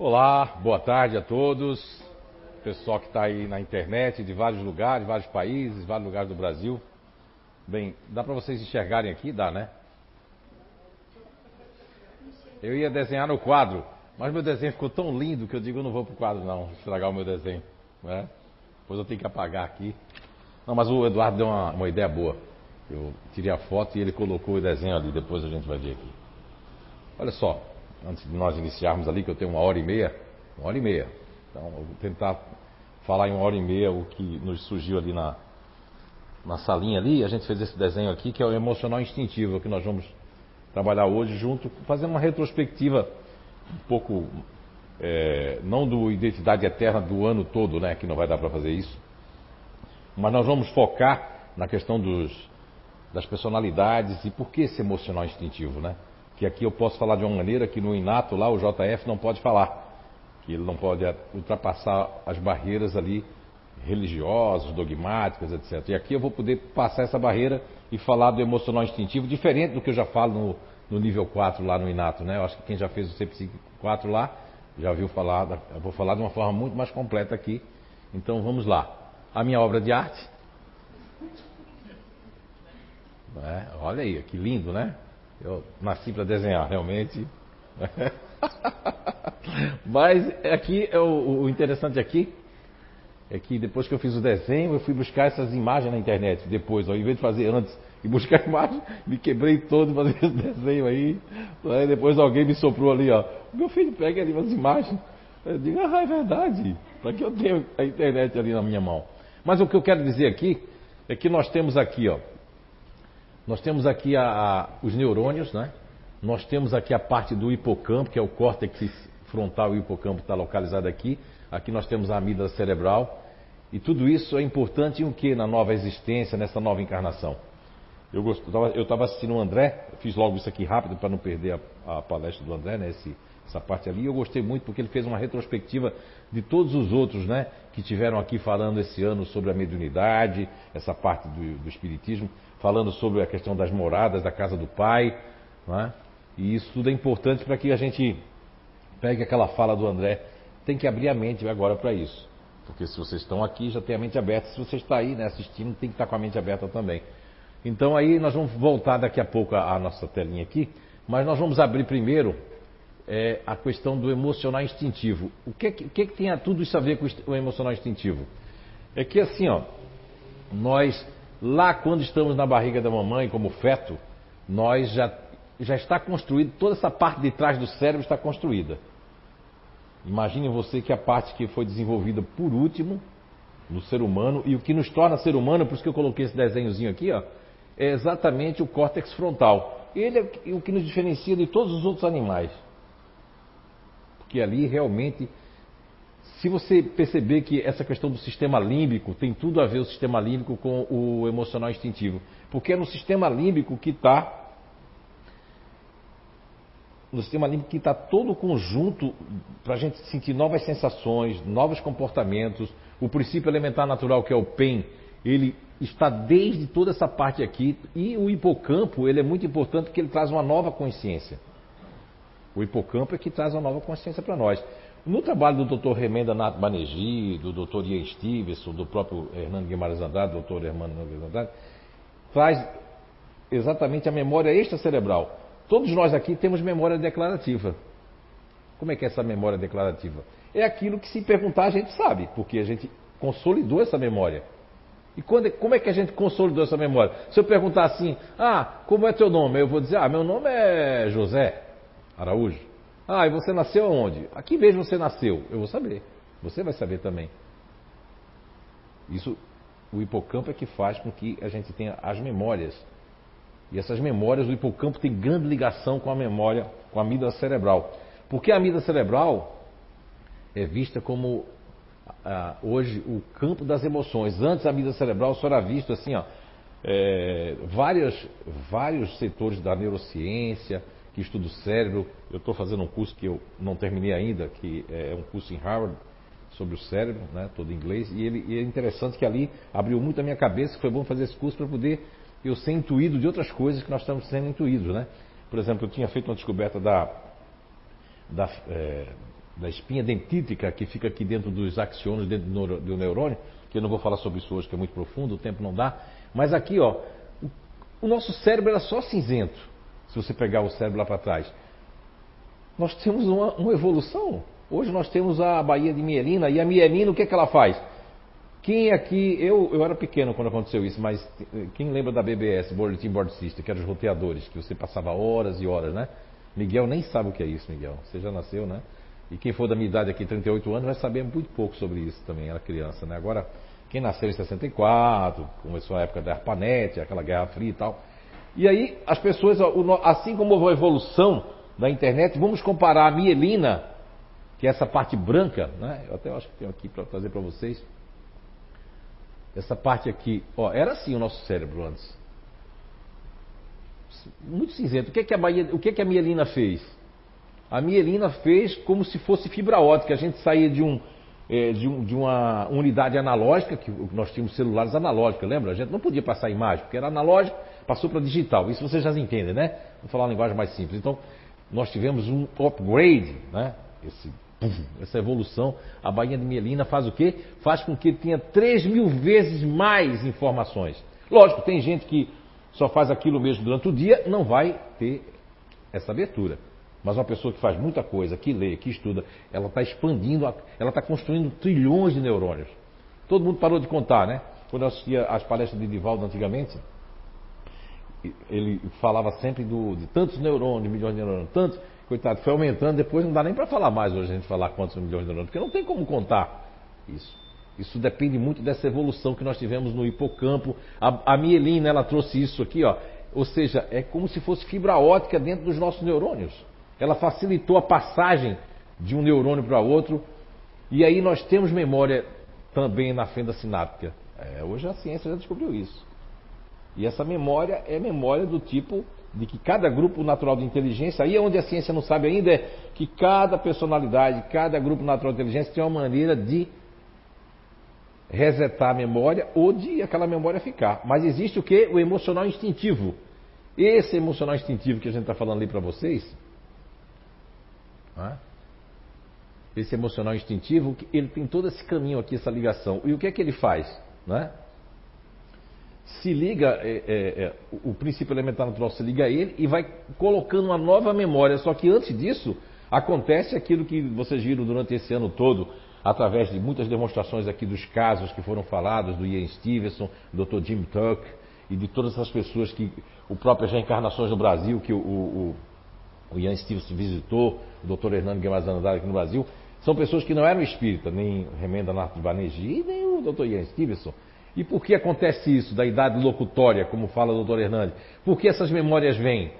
Olá, boa tarde a todos. Pessoal que está aí na internet, de vários lugares, vários países, vários lugares do Brasil. Bem, dá para vocês enxergarem aqui? Dá, né? Eu ia desenhar no quadro, mas meu desenho ficou tão lindo que eu digo, eu não vou pro quadro não, estragar o meu desenho. Né? Depois eu tenho que apagar aqui. Não, mas o Eduardo deu uma, uma ideia boa. Eu tirei a foto e ele colocou o desenho ali, depois a gente vai ver aqui. Olha só, antes de nós iniciarmos ali, que eu tenho uma hora e meia, uma hora e meia. Então, eu vou tentar falar em uma hora e meia o que nos surgiu ali na, na salinha ali. A gente fez esse desenho aqui, que é o emocional instintivo, que nós vamos trabalhar hoje junto, fazendo uma retrospectiva um pouco, é, não do Identidade Eterna do ano todo, né, que não vai dar para fazer isso, mas nós vamos focar na questão dos, das personalidades e por que esse emocional instintivo, né? Que aqui eu posso falar de uma maneira que no Inato lá o JF não pode falar, que ele não pode ultrapassar as barreiras ali religiosas, dogmáticas, etc. E aqui eu vou poder passar essa barreira e falar do emocional instintivo, diferente do que eu já falo no, no nível 4 lá no Inato, né? Eu acho que quem já fez o CPSIC 4 lá já viu falar, eu vou falar de uma forma muito mais completa aqui. Então vamos lá. A minha obra de arte. É, olha aí, que lindo, né? Eu nasci para desenhar, realmente. Mas aqui, é o, o, interessante aqui é que depois que eu fiz o desenho, eu fui buscar essas imagens na internet. Depois, ao invés de fazer antes e buscar imagem, me quebrei todo fazendo esse desenho aí. aí. Depois alguém me soprou ali, ó. Meu filho, pega ali umas imagens. Eu digo, ah, é verdade. Para que eu tenho a internet ali na minha mão? Mas o que eu quero dizer aqui é que nós temos aqui, ó, nós temos aqui a, a, os neurônios, né? Nós temos aqui a parte do hipocampo, que é o córtex frontal e o hipocampo está localizado aqui. Aqui nós temos a amígdala cerebral. E tudo isso é importante em o que na nova existência, nessa nova encarnação? Eu estava assistindo o André, fiz logo isso aqui rápido para não perder a, a, palestra do André, né? Esse, essa parte ali. Eu gostei muito porque ele fez uma retrospectiva de todos os outros, né? Que tiveram aqui falando esse ano sobre a mediunidade, essa parte do, do espiritismo falando sobre a questão das moradas, da casa do pai. É? E isso tudo é importante para que a gente pegue aquela fala do André. Tem que abrir a mente agora para isso. Porque se vocês estão aqui, já tem a mente aberta. Se você está aí né, assistindo, tem que estar com a mente aberta também. Então aí nós vamos voltar daqui a pouco à nossa telinha aqui. Mas nós vamos abrir primeiro é, a questão do emocional instintivo. O que, que, que tem a tudo isso a ver com o emocional instintivo? É que assim, ó, nós Lá, quando estamos na barriga da mamãe, como feto, nós já, já está construído, toda essa parte de trás do cérebro está construída. Imagine você que a parte que foi desenvolvida por último no ser humano, e o que nos torna ser humano, por isso que eu coloquei esse desenhozinho aqui, ó, é exatamente o córtex frontal. Ele é o que nos diferencia de todos os outros animais. Porque ali realmente se você perceber que essa questão do sistema límbico tem tudo a ver o sistema límbico com o emocional instintivo, porque é no sistema límbico que está no sistema límbico que está todo o conjunto para a gente sentir novas sensações, novos comportamentos. O princípio elementar natural que é o PEN, ele está desde toda essa parte aqui e o hipocampo ele é muito importante porque ele traz uma nova consciência. O hipocampo é que traz uma nova consciência para nós. No trabalho do Dr. Remenda Nath Banerjee, do Dr. Ian Stevenson, do próprio Hernando Guimarães Andrade, Dr. Hernando Guimarães Andrade, traz exatamente a memória extracerebral. Todos nós aqui temos memória declarativa. Como é que é essa memória declarativa? É aquilo que se perguntar a gente sabe, porque a gente consolidou essa memória. E quando, como é que a gente consolidou essa memória? Se eu perguntar assim, ah, como é teu nome? Eu vou dizer, ah, meu nome é José Araújo. Ah, e você nasceu onde? Aqui mesmo você nasceu. Eu vou saber. Você vai saber também. Isso, o hipocampo é que faz com que a gente tenha as memórias. E essas memórias, o hipocampo tem grande ligação com a memória, com a amígdala cerebral. Porque a amígdala cerebral é vista como ah, hoje o campo das emoções. Antes a amígdala cerebral só era visto assim, ó, é, vários, vários setores da neurociência, que estuda o cérebro. Eu estou fazendo um curso que eu não terminei ainda, que é um curso em Harvard sobre o cérebro, né, todo em inglês. E, ele, e é interessante que ali abriu muito a minha cabeça, que foi bom fazer esse curso para poder eu ser intuído de outras coisas que nós estamos sendo intuídos, né? Por exemplo, eu tinha feito uma descoberta da, da, é, da espinha dentítica que fica aqui dentro dos axônios, dentro do neurônio, que eu não vou falar sobre isso hoje, que é muito profundo, o tempo não dá. Mas aqui, ó, o nosso cérebro era só cinzento, se você pegar o cérebro lá para trás. Nós temos uma, uma, evolução. Hoje nós temos a Baía de Mielina, e a mielina, o que, é que ela faz? Quem aqui, eu, eu era pequeno quando aconteceu isso, mas quem lembra da BBS, Bulletin Board System, que eram os roteadores, que você passava horas e horas, né? Miguel nem sabe o que é isso, Miguel. Você já nasceu, né? E quem for da minha idade aqui, 38 anos, vai saber muito pouco sobre isso também, era criança, né? Agora, quem nasceu em 64, começou a época da ARPANET, aquela Guerra Fria e tal. E aí, as pessoas, assim como houve a evolução da internet, vamos comparar a mielina, que é essa parte branca, né? Eu até acho que tenho aqui para trazer para vocês. Essa parte aqui, ó, era assim o nosso cérebro antes. Muito cinzento. O que, é que a, Bahia, o que, é que a mielina fez? A mielina fez como se fosse fibra ótica. A gente saía de, um, é, de, um, de uma unidade analógica, que nós tínhamos celulares analógicos, lembra? A gente não podia passar imagem, porque era analógico, passou para digital. Isso vocês já entendem, né? Vou falar uma linguagem mais simples. Então, nós tivemos um upgrade, né? Esse, essa evolução. A bainha de mielina faz o quê? Faz com que tenha 3 mil vezes mais informações. Lógico, tem gente que só faz aquilo mesmo durante o dia, não vai ter essa abertura. Mas uma pessoa que faz muita coisa, que lê, que estuda, ela está expandindo, ela está construindo trilhões de neurônios. Todo mundo parou de contar, né? Quando eu assistia às palestras de Divaldo antigamente, ele falava sempre do, de tantos neurônios, milhões de neurônios, tantos, coitado, foi aumentando, depois não dá nem para falar mais hoje a gente falar quantos milhões de neurônios, porque não tem como contar isso. Isso depende muito dessa evolução que nós tivemos no hipocampo. A, a mielina, ela trouxe isso aqui, ó. Ou seja, é como se fosse fibra ótica dentro dos nossos neurônios. Ela facilitou a passagem de um neurônio para outro. E aí nós temos memória também na fenda sináptica. É, hoje a ciência já descobriu isso. E essa memória é memória do tipo de que cada grupo natural de inteligência, aí é onde a ciência não sabe ainda, é que cada personalidade, cada grupo natural de inteligência tem uma maneira de resetar a memória ou de aquela memória ficar. Mas existe o que? O emocional instintivo. Esse emocional instintivo que a gente está falando ali para vocês, né? esse emocional instintivo, ele tem todo esse caminho aqui, essa ligação. E o que é que ele faz? Né? Se liga, é, é, é, o princípio elementar natural se liga a ele e vai colocando uma nova memória. Só que antes disso, acontece aquilo que vocês viram durante esse ano todo, através de muitas demonstrações aqui dos casos que foram falados, do Ian Stevenson, do Dr. Jim Tuck e de todas essas pessoas que, o próprio Reencarnações no Brasil, que o, o, o Ian Stevenson visitou, o Dr. Hernando Guimarães Andrade aqui no Brasil, são pessoas que não eram espírita, nem Remenda Nato de Banerjee, nem o Dr. Ian Stevenson. E por que acontece isso da idade locutória, como fala o Dr. Hernandes? Por que essas memórias vêm?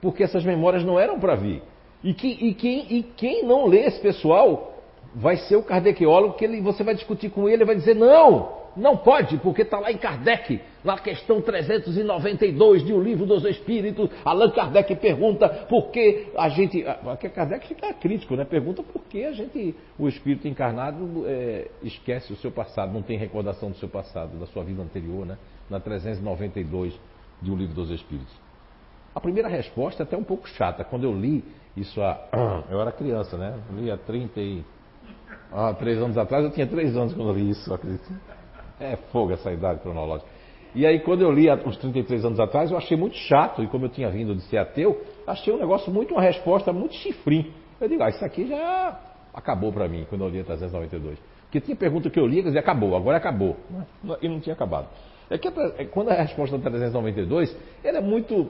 Porque essas memórias não eram para vir. E, que, e, quem, e quem não lê esse pessoal vai ser o kardecólogo que ele, você vai discutir com ele e vai dizer: não, não pode, porque está lá em Kardec, na questão 392 de O Livro dos Espíritos. Allan Kardec pergunta por que a gente. Porque Kardec fica crítico, né? Pergunta por que a gente, o espírito encarnado, é, esquece o seu passado, não tem recordação do seu passado, da sua vida anterior, né? Na 392 de O Livro dos Espíritos. A primeira resposta é até um pouco chata. Quando eu li isso, há, eu era criança, né? Eu li há 30 e há três anos atrás, eu tinha três anos quando eu li isso, acredito. É fogo essa idade cronológica. E aí, quando eu li uns 33 anos atrás, eu achei muito chato, e como eu tinha vindo de ser ateu, achei um negócio muito, uma resposta muito chifrim. Eu digo, ah, isso aqui já acabou para mim, quando eu li a 392. Porque tinha pergunta que eu li, quer dizer, acabou, agora acabou. E não tinha acabado. É que é quando a resposta da 392, ela é muito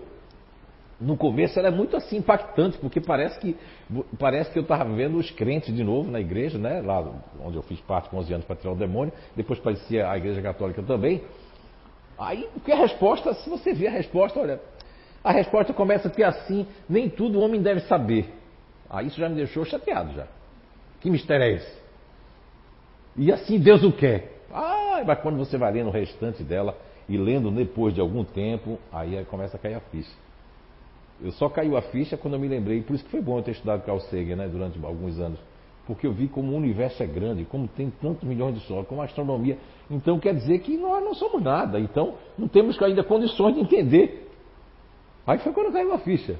no começo era muito assim impactante, porque parece que, parece que eu estava vendo os crentes de novo na igreja, né? lá onde eu fiz parte com 11 anos para tirar o demônio, depois parecia a igreja católica também. Aí, que a resposta, se você vê a resposta, olha, a resposta começa a ter assim, nem tudo o homem deve saber. Aí isso já me deixou chateado já. Que mistério é esse? E assim Deus o quer. Ah, mas quando você vai lendo o restante dela e lendo depois de algum tempo, aí começa a cair a ficha. Eu só caiu a ficha quando eu me lembrei, por isso que foi bom eu ter estudado Carl Sagan né, durante alguns anos. Porque eu vi como o universo é grande, como tem tantos milhões de solos, como a astronomia. Então quer dizer que nós não somos nada. Então não temos ainda condições de entender. Aí foi quando caiu a ficha.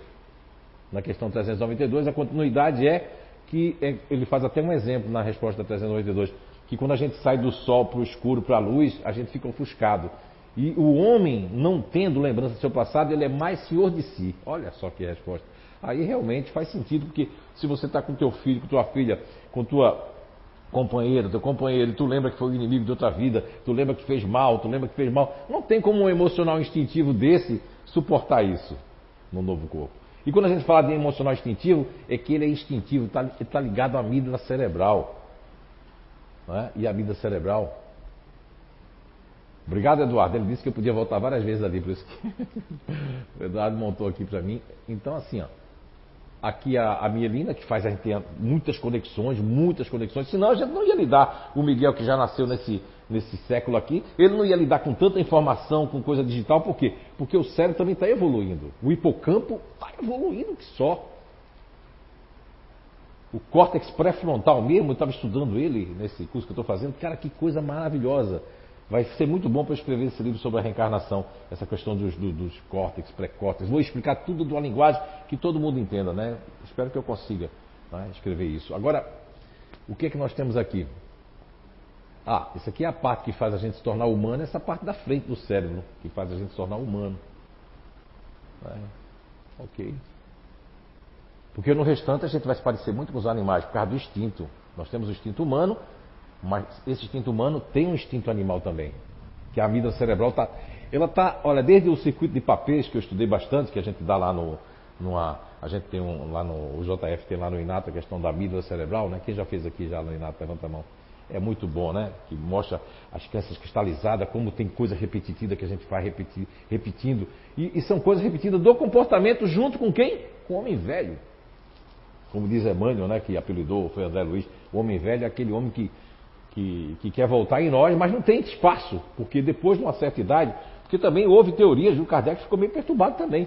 Na questão 392, a continuidade é que é, ele faz até um exemplo na resposta da 392, que quando a gente sai do sol para o escuro, para a luz, a gente fica ofuscado. E o homem, não tendo lembrança do seu passado, ele é mais senhor de si. Olha só que resposta. Aí realmente faz sentido, porque se você está com teu filho, com tua filha, com tua companheira, teu companheiro, tu lembra que foi inimigo de outra vida, tu lembra que fez mal, tu lembra que fez mal, não tem como um emocional instintivo desse suportar isso no novo corpo. E quando a gente fala de emocional instintivo, é que ele é instintivo, está tá ligado à amígdala cerebral. É? E a amígdala cerebral. Obrigado, Eduardo. Ele disse que eu podia voltar várias vezes ali, por isso que o Eduardo montou aqui para mim. Então, assim, ó, aqui a, a mielina, que faz a gente ter muitas conexões, muitas conexões, senão a gente não ia lidar, o Miguel que já nasceu nesse, nesse século aqui, ele não ia lidar com tanta informação, com coisa digital, por quê? Porque o cérebro também está evoluindo. O hipocampo está evoluindo que só. O córtex pré-frontal mesmo, eu estava estudando ele nesse curso que eu estou fazendo, cara, que coisa maravilhosa. Vai ser muito bom para escrever esse livro sobre a reencarnação, essa questão dos, dos, dos córtex, pré-córtex. Vou explicar tudo de uma linguagem que todo mundo entenda, né? Espero que eu consiga né, escrever isso. Agora, o que é que nós temos aqui? Ah, isso aqui é a parte que faz a gente se tornar humano, essa parte da frente do cérebro, que faz a gente se tornar humano. É, ok. Porque no restante a gente vai se parecer muito com os animais, por causa do instinto. Nós temos o instinto humano, mas esse instinto humano tem um instinto animal também. Que a amígdala cerebral está. Ela está, olha, desde o circuito de papéis que eu estudei bastante, que a gente dá lá no. Numa, a gente tem um, lá no. O JF tem lá no Inato a questão da amígdala cerebral, né? Quem já fez aqui já no Inato, levanta a mão. É muito bom, né? Que mostra as crenças cristalizadas, como tem coisa repetitiva que a gente vai repetir, repetindo. E, e são coisas repetidas do comportamento junto com quem? Com o homem velho. Como diz Emmanuel, né? Que apelidou, foi André Luiz. O homem velho é aquele homem que que, que quer voltar em nós, mas não tem espaço, porque depois de uma certa idade, porque também houve teorias, o Kardec ficou meio perturbado também,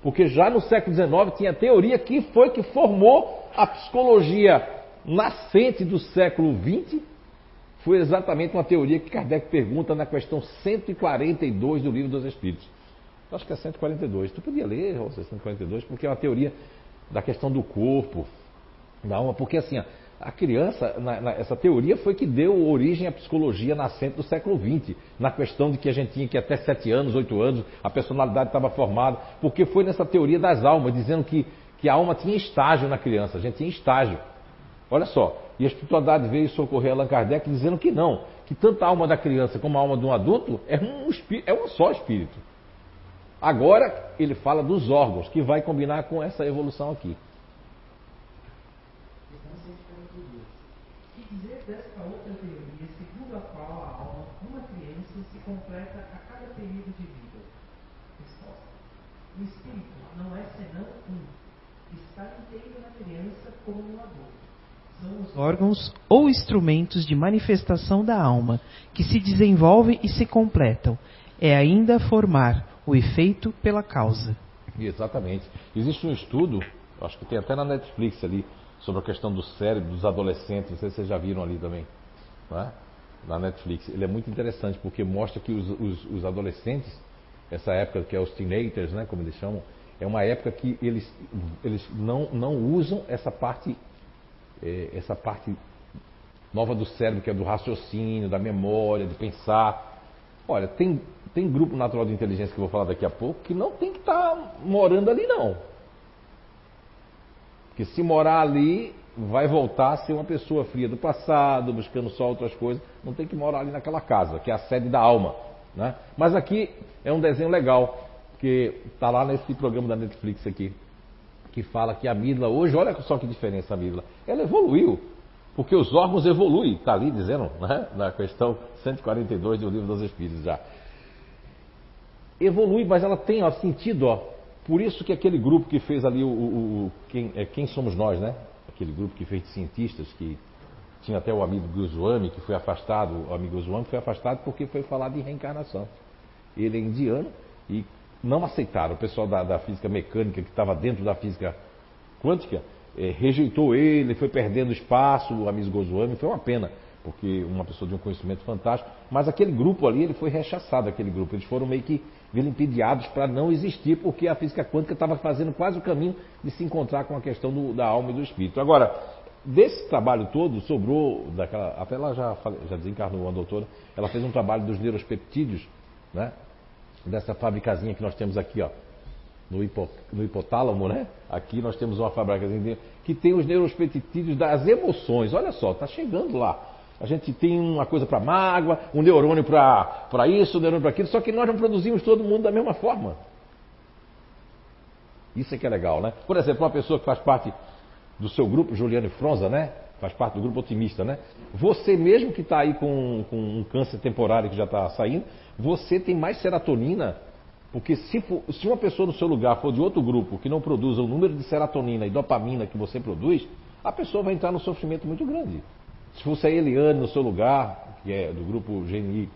porque já no século XIX tinha teoria que foi que formou a psicologia nascente do século XX, foi exatamente uma teoria que Kardec pergunta na questão 142 do Livro dos Espíritos. acho que é 142. Tu podia ler, José, 142, porque é uma teoria da questão do corpo, da alma, porque assim, ó, a criança, na, na, essa teoria foi que deu origem à psicologia nascente do século XX, na questão de que a gente tinha que até sete anos, oito anos, a personalidade estava formada, porque foi nessa teoria das almas, dizendo que, que a alma tinha estágio na criança, a gente tinha estágio. Olha só, e a espiritualidade veio socorrer Allan Kardec dizendo que não, que tanto a alma da criança como a alma de um adulto é um, é um só espírito. Agora ele fala dos órgãos, que vai combinar com essa evolução aqui. dizer desta outra teoria, segundo a qual a alma, uma criança, se completa a cada período de vida? Resposta. O espírito não é senão um. Está inteiro na criança como no adulto. São os órgãos ou instrumentos de manifestação da alma, que se desenvolvem e se completam. É ainda formar o efeito pela causa. Exatamente. Existe um estudo, acho que tem até na Netflix ali, sobre a questão do cérebro dos adolescentes, não sei se vocês já viram ali também, é? na Netflix. Ele é muito interessante porque mostra que os, os, os, adolescentes, essa época que é os teenagers, né, como eles chamam, é uma época que eles, eles não, não usam essa parte, é, essa parte nova do cérebro, que é do raciocínio, da memória, de pensar. Olha, tem, tem grupo natural de inteligência que eu vou falar daqui a pouco que não tem que estar tá morando ali não. Que se morar ali, vai voltar a ser uma pessoa fria do passado, buscando só outras coisas. Não tem que morar ali naquela casa, que é a sede da alma. Né? Mas aqui é um desenho legal, que está lá nesse programa da Netflix aqui, que fala que a amígdala, hoje, olha só que diferença a amígdala, ela evoluiu, porque os órgãos evoluem, está ali dizendo, né? na questão 142 do Livro dos Espíritos já. Evolui, mas ela tem ó, sentido, ó, por isso que aquele grupo que fez ali o, o, o quem, é, quem, somos nós, né? Aquele grupo que fez de cientistas, que tinha até o amigo Goswami, que foi afastado, o amigo Goswami foi afastado porque foi falar de reencarnação. Ele é indiano e não aceitaram. O pessoal da, da física mecânica, que estava dentro da física quântica, é, rejeitou ele, foi perdendo espaço, o amigo Goswami, foi uma pena, porque uma pessoa de um conhecimento fantástico, mas aquele grupo ali, ele foi rechaçado, aquele grupo, eles foram meio que vilipendiados para não existir, porque a física quântica estava fazendo quase o caminho de se encontrar com a questão do, da alma e do espírito. Agora, desse trabalho todo sobrou daquela. Até ela já, já desencarnou uma doutora, ela fez um trabalho dos neurospeptídeos, né? Dessa fabricazinha que nós temos aqui, ó. No, hipo, no hipotálamo, né? Aqui nós temos uma fabricazinha que tem os neurospeptídeos das emoções. Olha só, está chegando lá. A gente tem uma coisa para mágoa, um neurônio para isso, um neurônio para aquilo, só que nós não produzimos todo mundo da mesma forma. Isso é que é legal, né? Por exemplo, uma pessoa que faz parte do seu grupo, Juliane Fronza, né? Faz parte do grupo otimista, né? Você mesmo que está aí com, com, um câncer temporário que já está saindo, você tem mais serotonina, porque se, for, se uma pessoa no seu lugar for de outro grupo que não produza o número de serotonina e dopamina que você produz, a pessoa vai entrar num sofrimento muito grande. Se fosse a Eliane no seu lugar, que é do grupo GNI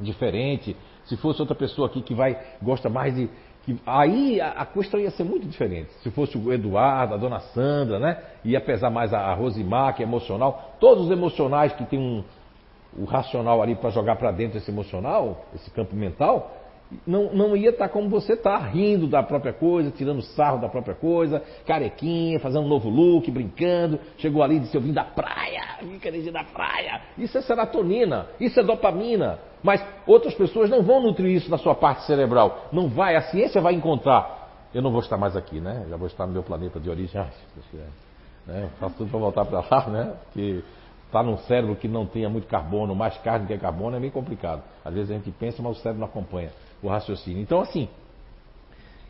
diferente, se fosse outra pessoa aqui que vai gosta mais de aí a, questão ia ser muito diferente. Se fosse o Eduardo, a dona Sandra, né? Ia pesar mais a, a Rosimar, que é emocional. Todos os emocionais que tem um, o racional ali para jogar para dentro esse emocional, esse campo mental, não, não ia estar tá como você está, rindo da própria coisa, tirando sarro da própria coisa, carequinha, fazendo um novo look, brincando. Chegou ali e disse: Eu vim da praia, vim querer da praia. Isso é serotonina, isso é dopamina. Mas outras pessoas não vão nutrir isso na sua parte cerebral. Não vai, a ciência vai encontrar. Eu não vou estar mais aqui, né? Já vou estar no meu planeta de origem. Ai, né? Faço tudo para voltar para lá, né? Porque estar tá num cérebro que não tenha muito carbono, mais carne que carbono, é meio complicado. Às vezes a gente pensa, mas o cérebro não acompanha o raciocínio. Então, assim,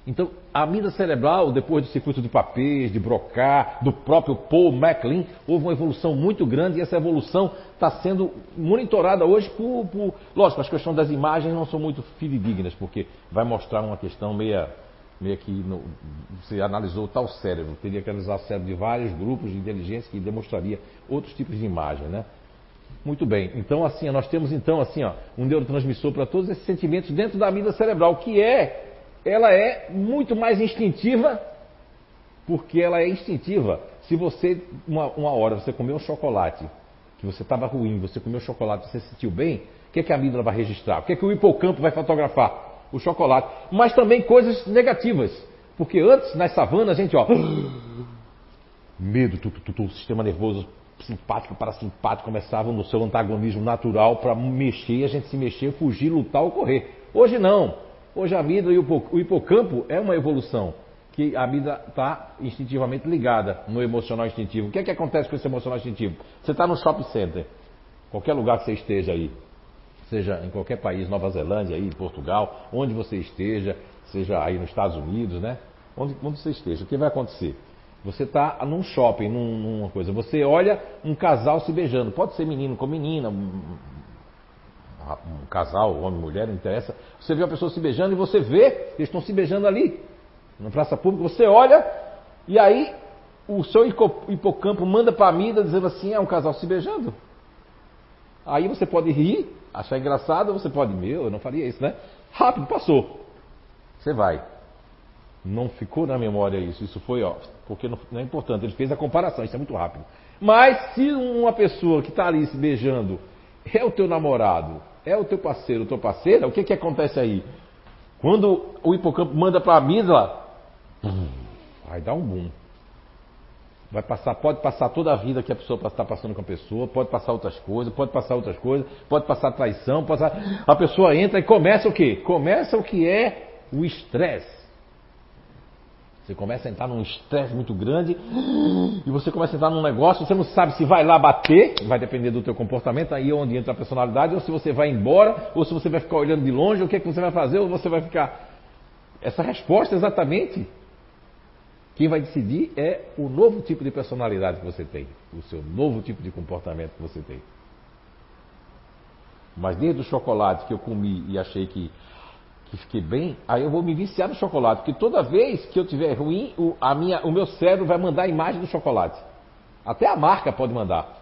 então, a amígdala cerebral, depois do circuito de papéis, de Broca, do próprio Paul MacLean, houve uma evolução muito grande e essa evolução está sendo monitorada hoje por, por, Lógico, as questões das imagens não são muito fidedignas, porque vai mostrar uma questão meia, meia que no, você analisou tal cérebro, teria que analisar o cérebro de vários grupos de inteligência que demonstraria outros tipos de imagem, né? Muito bem. Então, assim, nós temos então assim, ó, um neurotransmissor para todos esses sentimentos dentro da amígdala cerebral, que é, ela é muito mais instintiva, porque ela é instintiva. Se você, uma, uma hora, você comeu um chocolate, que você estava ruim, você comeu chocolate, você se sentiu bem, o que, é que a amígdala vai registrar? O que, é que o hipocampo vai fotografar? O chocolate. Mas também coisas negativas. Porque antes, nas savanas, a gente, ó. Medo, tu, tu, tu, o sistema nervoso simpático, parasimpático começavam no seu antagonismo natural para mexer, a gente se mexer, fugir, lutar ou correr. Hoje não. Hoje a vida e o hipocampo é uma evolução que a vida está instintivamente ligada no emocional instintivo. O que é que acontece com esse emocional instintivo? Você está no shopping center, qualquer lugar que você esteja aí, seja em qualquer país, Nova Zelândia, aí, Portugal, onde você esteja, seja aí nos Estados Unidos, né? Onde, onde você esteja, o que vai acontecer? Você está num shopping, num, numa coisa. Você olha um casal se beijando. Pode ser menino com menina, um, casal, homem, mulher, não interessa. Você vê uma pessoa se beijando e você vê, eles estão se beijando ali, na praça pública. Você olha e aí o seu hipocampo manda para a mídia dizendo assim: é um casal se beijando. Aí você pode rir, achar engraçado, você pode, meu, eu não faria isso, né? Rápido, passou. Você vai. Não ficou na memória isso. Isso foi, ó, porque não, não é importante. Ele fez a comparação, isso é muito rápido. Mas se uma pessoa que está ali se beijando é o teu namorado, é o teu parceiro, teu parceira, o que, que acontece aí? Quando o hipocampo manda para a amígdala, vai dar um boom. Vai passar, pode passar toda a vida que a pessoa está passando com a pessoa, pode passar outras coisas, pode passar outras coisas, pode passar traição, pode passar... a pessoa entra e começa o quê? Começa o que é o estresse. Você começa a entrar num estresse muito grande e você começa a entrar num negócio, você não sabe se vai lá bater, vai depender do teu comportamento, aí é onde entra a personalidade, ou se você vai embora, ou se você vai ficar olhando de longe, o que é que você vai fazer, ou você vai ficar. Essa resposta exatamente, quem vai decidir é o novo tipo de personalidade que você tem, o seu novo tipo de comportamento que você tem. Mas desde o chocolate que eu comi e achei que que fiquei bem, aí eu vou me viciar no chocolate, porque toda vez que eu tiver ruim, o, a minha, o meu cérebro vai mandar a imagem do chocolate. Até a marca pode mandar.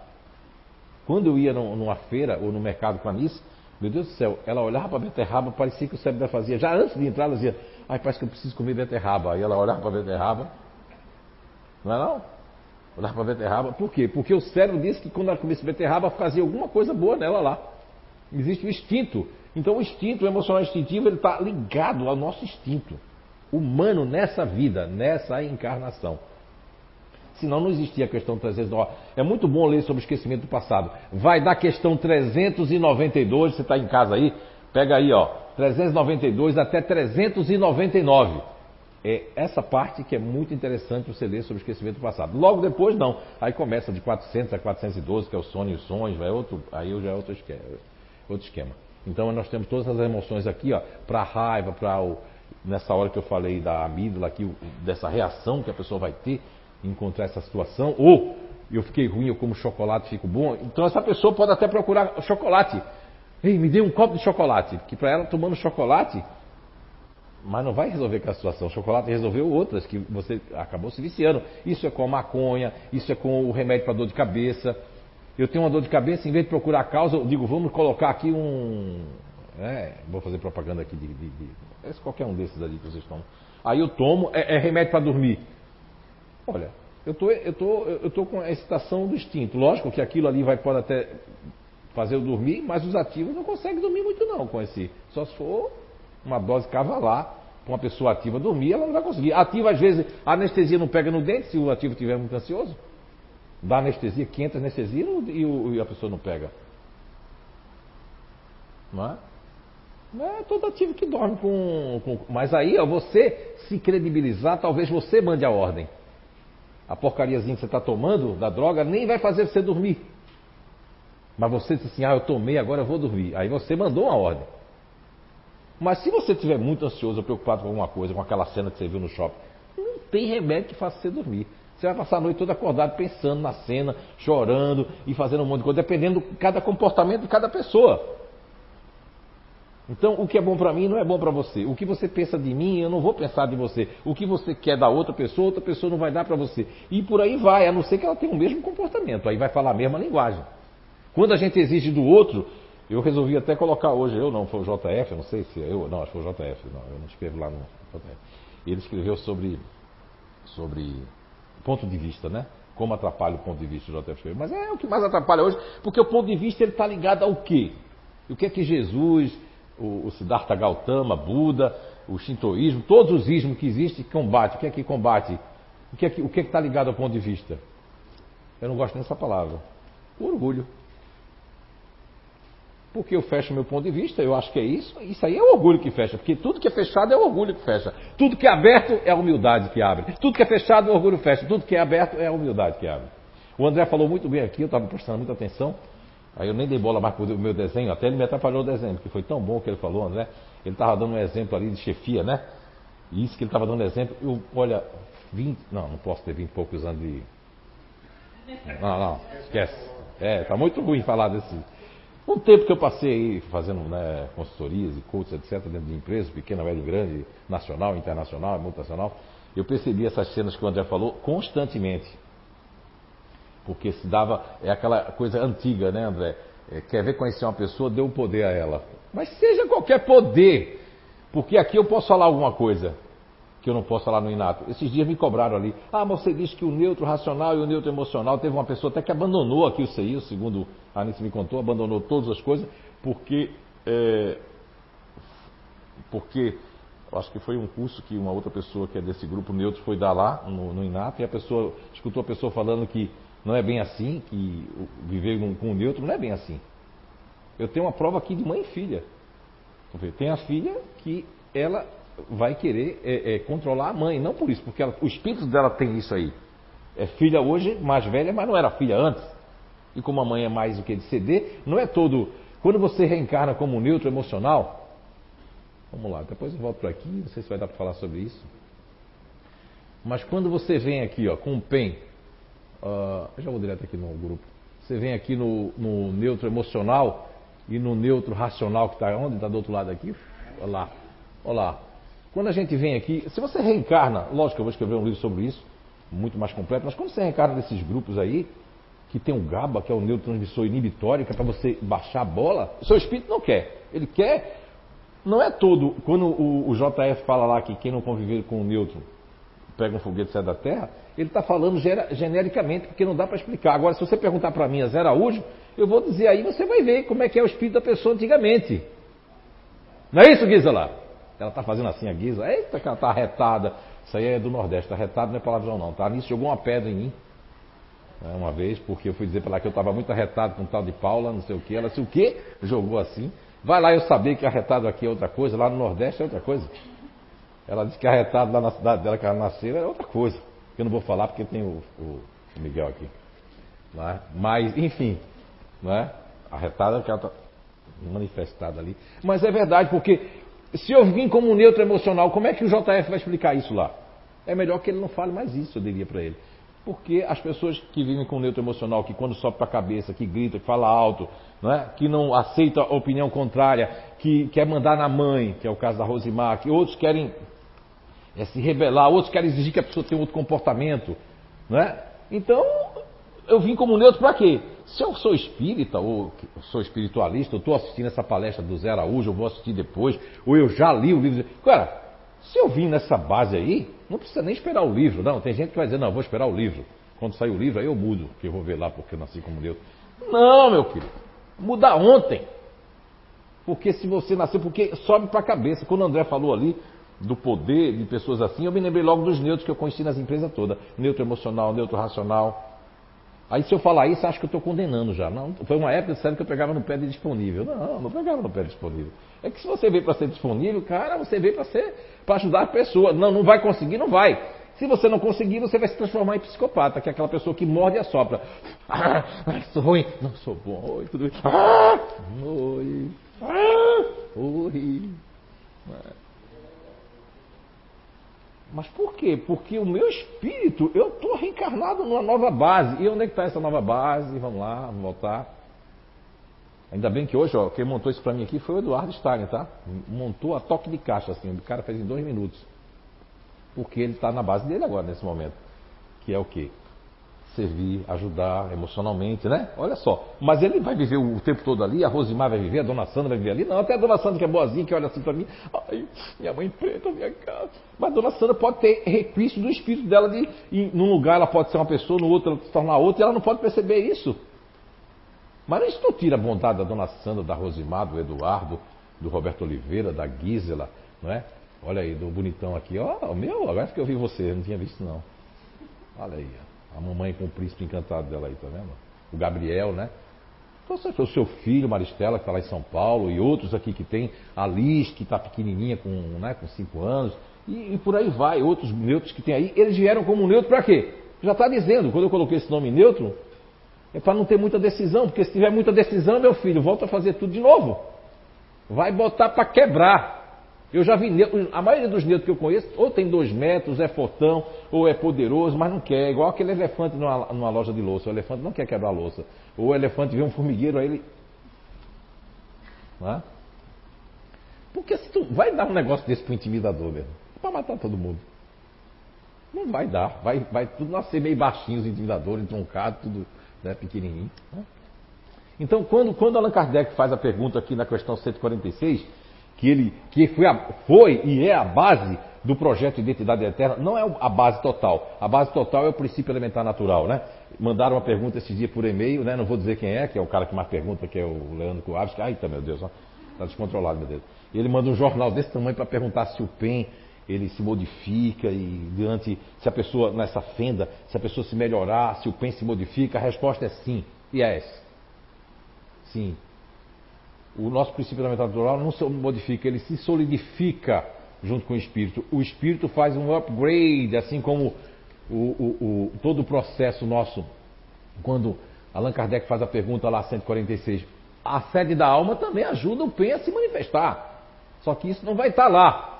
Quando eu ia numa feira ou no mercado com a Nice, meu Deus do céu, ela olhava para a beterraba, parecia que o cérebro fazia. Já antes de entrar, ela dizia, ai, parece que eu preciso comer beterraba. Aí ela olhava para a beterraba. Não é não? Olhava para a beterraba. Por quê? Porque o cérebro disse que quando ela comesse beterraba, fazia alguma coisa boa nela lá. Existe o instinto. Então o instinto, o emocional instintivo, ele está ligado ao nosso instinto humano nessa vida, nessa encarnação. Senão não existia a questão 309. É muito bom ler sobre o esquecimento do passado. Vai dar questão 392, você está em casa aí, pega aí, ó, 392 até 399. É essa parte que é muito interessante você ler sobre o esquecimento do passado. Logo depois, não. Aí começa de 400 a 412, que é o sono e os sonhos, vai outro, aí já é outro esquema. Outro esquema. Então nós temos todas as emoções aqui, ó, para raiva, para o nessa hora que eu falei da amígdala aqui, dessa reação que a pessoa vai ter encontrar essa situação, ou eu fiquei ruim, eu como chocolate, fico bom. Então essa pessoa pode até procurar chocolate. Ei, me dê um copo de chocolate, que para ela tomando chocolate, mas não vai resolver aquela situação. O chocolate resolveu outras que você acabou se viciando. Isso é com a maconha, isso é com o remédio para dor de cabeça. Eu tenho uma dor de cabeça, em vez de procurar a causa, eu digo, vamos colocar aqui um. É, vou fazer propaganda aqui de, de, de qualquer um desses ali que vocês estão. Aí eu tomo, é, é remédio para dormir. Olha, eu tô, eu tô, eu tô com a excitação do instinto. Lógico que aquilo ali vai pode até fazer eu dormir, mas os ativos não conseguem dormir muito não com esse. Só se for uma dose cavalar para uma pessoa ativa dormir, ela não vai conseguir. Ativa às vezes a anestesia não pega no dente se o ativo estiver muito ansioso. Dá anestesia, 500 anestesia e, a pessoa não pega. Não é? É todo ativo que dorme com, com. Mas aí, ó, você se credibilizar, talvez você mande a ordem. A porcariazinha que você está tomando da droga nem vai fazer você dormir. Mas você disse assim: ah, eu tomei, agora eu vou dormir. Aí você mandou uma ordem. Mas se você estiver muito ansioso preocupado com alguma coisa, com aquela cena que você viu no shopping, não tem remédio que faça você dormir. Você vai passar a noite toda acordado pensando na cena, chorando e fazendo um monte de coisa, dependendo de cada comportamento de cada pessoa. Então, o que é bom para mim não é bom para você. O que você pensa de mim, eu não vou pensar de você. O que você quer da outra pessoa, outra pessoa não vai dar para você. E por aí vai, a não ser que ela tenha o mesmo comportamento. Aí vai falar a mesma linguagem. Quando a gente exige do outro, eu resolvi até colocar hoje, eu não, foi o JF, não sei se é eu, não, acho que foi o JF, não, eu não escrevo lá no JF. Ele escreveu sobre, sobre ponto de vista, né? Como atrapalha o ponto de vista do JF escreveu. Mas é o que mais atrapalha hoje, porque o ponto de vista ele está ligado ao quê? O que é que Jesus o, o Siddhartha Gautama, Buda, o Shintoísmo, todos os ismos que existem, combate. O que é que combate? O que é que é está ligado ao ponto de vista? Eu não gosto nem dessa palavra. O orgulho. Porque eu fecho meu ponto de vista, eu acho que é isso. Isso aí é o orgulho que fecha. Porque tudo que é fechado é o orgulho que fecha. Tudo que é aberto é a humildade que abre. Tudo que é fechado é o orgulho que fecha. Tudo que é aberto é a humildade que abre. O André falou muito bem aqui, eu estava prestando muita atenção. Aí eu nem dei bola mais para o meu desenho, até ele me atrapalhou o desenho, porque foi tão bom que ele falou, André. Ele estava dando um exemplo ali de chefia, né? E isso que ele estava dando exemplo, eu, olha, 20, não, não posso ter 20 e poucos anos de. Não, não, esquece. É, tá muito ruim falar desse. Um tempo que eu passei aí fazendo né, consultorias e coaches, etc., dentro de empresas, pequena, média e grande, nacional, internacional, multinacional, eu percebi essas cenas que o André falou constantemente. Porque se dava, é aquela coisa antiga, né, André? É, quer ver conhecer uma pessoa, dê o um poder a ela. Mas seja qualquer poder, porque aqui eu posso falar alguma coisa que eu não posso falar no inato. Esses dias me cobraram ali. Ah, mas você disse que o neutro racional e o neutro emocional, teve uma pessoa até que abandonou aqui o CI, segundo a Anice me contou, abandonou todas as coisas, porque. É, porque acho que foi um curso que uma outra pessoa que é desse grupo neutro foi dar lá no, no Inato e a pessoa escutou a pessoa falando que não é bem assim, que viver com o neutro não é bem assim. Eu tenho uma prova aqui de mãe e filha. Tem a filha que ela vai querer é, é, controlar a mãe, não por isso, porque ela, o espírito dela tem isso aí. É filha hoje, mais velha, mas não era filha antes. E como a mãe é mais do que de ceder, não é todo. Quando você reencarna como neutro emocional, vamos lá, depois eu volto para aqui, não sei se vai dar para falar sobre isso. Mas quando você vem aqui, ó, com o PEN, Uh, já vou direto aqui no grupo. Você vem aqui no, no neutro emocional e no neutro racional que está onde? Está do outro lado aqui? Olha lá. Olha lá. Quando a gente vem aqui, se você reencarna, lógico que eu vou escrever um livro sobre isso, muito mais completo, mas quando você reencarna desses grupos aí, que tem o GABA, que é o neurotransmissor inibitório, que é para você baixar a bola, seu espírito não quer. Ele quer. Não é todo. Quando o, o JF fala lá que quem não conviver com o neutro pega um foguete e sai da Terra, ele está falando genericamente, porque não dá para explicar. Agora, se você perguntar para mim, a Zé Araújo, eu vou dizer aí, você vai ver como é que é o espírito da pessoa antigamente. Não é isso, Gisela? Ela está fazendo assim, a Gisela. Eita, que ela está arretada. Isso aí é do Nordeste, está arretada não é palavrão não, tá? Nisso jogou uma pedra em mim. né, uma vez, porque eu fui dizer para ela que eu estava muito arretado com tal de Paula, não sei o que. Ela disse, o quê? Jogou assim. Vai lá eu saber que arretado aqui é outra coisa, lá no Nordeste é outra coisa. Ela disse que arretado lá na cidade dela, que ela nasceu, é outra coisa. Eu não vou falar porque tem o, o, Miguel aqui. É? Mas, enfim, não é? arretada que ela está manifestada ali. Mas é verdade, porque se eu vim como neutro emocional, como é que o JF vai explicar isso lá? É melhor que ele não fale mais isso, eu diria para ele. Porque as pessoas que vivem com neutro emocional, que quando sobe para a cabeça, que grita, que fala alto, não é? que não aceita a opinião contrária, que quer mandar na mãe, que é o caso da Rosimar, que outros querem é, se rebelar, outros querem exigir que a pessoa tenha outro comportamento. Não é? Então, eu vim como neutro para quê? Se eu sou espírita ou sou espiritualista, eu estou assistindo essa palestra do Zé Araújo, eu vou assistir depois, ou eu já li o livro. Cara, se eu vim nessa base aí, não precisa nem esperar o livro, não. Tem gente que vai dizer, não, vou esperar o livro. Quando sair o livro, aí eu mudo, que eu vou ver lá porque eu nasci como neutro. Não, meu querido. Mudar ontem. Porque se você nasceu, porque sobe para a cabeça. Quando o André falou ali do poder de pessoas assim, eu me lembrei logo dos neutros que eu conheci nas empresas todas. Neutro emocional, neutro racional. Aí se eu falar isso, acho que eu estou condenando já. Não, foi uma época sério que eu pegava no pé de disponível. Não, não pegava no pé de disponível. É que se você veio para ser disponível, cara, você veio para ser para ajudar a pessoa. Não, não vai conseguir, não vai. Se você não conseguir, você vai se transformar em psicopata, que é aquela pessoa que morde e assopra. Ah, sou ruim. Não, sou bom. Oi, tudo bem. Ah, oi. Ah, oi. Mas por quê? Porque o meu espírito, eu estou reencarnado numa nova base. E onde é que está essa nova base? Vamos lá, vamos voltar. Ainda bem que hoje, ó, quem montou isso para mim aqui foi o Eduardo Stein, tá? Montou a toque de caixa, assim, o cara fez em dois minutos. Porque ele está na base dele agora, nesse momento. Que é o quê? Servir, ajudar emocionalmente, né? Olha só. Mas ele vai viver o tempo todo ali, a Rosimar vai viver, a dona Sandra vai viver ali. Não, até a dona Sandra que é boazinha, que olha assim para mim, ai, minha mãe preta, minha casa. Mas a dona Sandra pode ter requisito do espírito dela de, em, num lugar ela pode ser uma pessoa, no outro ela se tornar outra, e ela não pode perceber isso. Mas isso não tira a bondade da dona Sandra, da Rosimar, do Eduardo, do Roberto Oliveira, da Gisela, não é? Olha aí, do bonitão aqui, ó, oh, meu, agora que eu vi você, eu não tinha visto não. Olha aí, ó. A mamãe com o príncipe encantado dela aí, tá vendo? O Gabriel, né? Então, você o seu filho, Maristela, que está lá em São Paulo, e outros aqui que tem, a Liz, que está pequenininha, com, né, com cinco anos, e, e, por aí vai, outros neutros que tem aí, eles vieram como neutro para quê? Já está dizendo, quando eu coloquei esse nome neutro, é para não ter muita decisão, porque se tiver muita decisão, meu filho, volta a fazer tudo de novo. Vai botar para quebrar. Eu já vi, a maioria dos neutros que eu conheço, ou tem dois metros, é fortão, ou é poderoso, mas não quer. Igual aquele elefante numa, numa loja de louça. O elefante não quer quebrar louça. Ou o elefante vê um formigueiro, aí ele. É? Porque se tu vai dar um negócio desse para o intimidador mesmo, para matar todo mundo. Não vai dar. Vai, vai tudo nascer meio baixinho, os intimidadores, truncados, tudo né, pequenininho. Né? Então, quando, quando Allan Kardec faz a pergunta aqui na questão 146, que ele que foi, a, foi e é a base do projeto Identidade Eterna, não é a base total. A base total é o princípio elementar natural, né? Mandaram uma pergunta esse dia por e-mail, né? Não vou dizer quem é, que é o cara que mais pergunta, que é o Leandro Coaves, que, ai, tá, meu Deus, está descontrolado, meu Deus. Ele manda um jornal desse tamanho para perguntar se o PEN ele se modifica e diante se a pessoa nessa fenda, se a pessoa se melhorar, se o PEN se modifica, a resposta é sim. E é. Sim o nosso princípio elementar natural não se modifica, ele se solidifica junto com o espírito. O espírito faz um upgrade, assim como o, o, o, todo o processo nosso. Quando Allan Kardec faz a pergunta lá 146, a sede da alma também ajuda o PEN a se manifestar. Só que isso não vai estar lá.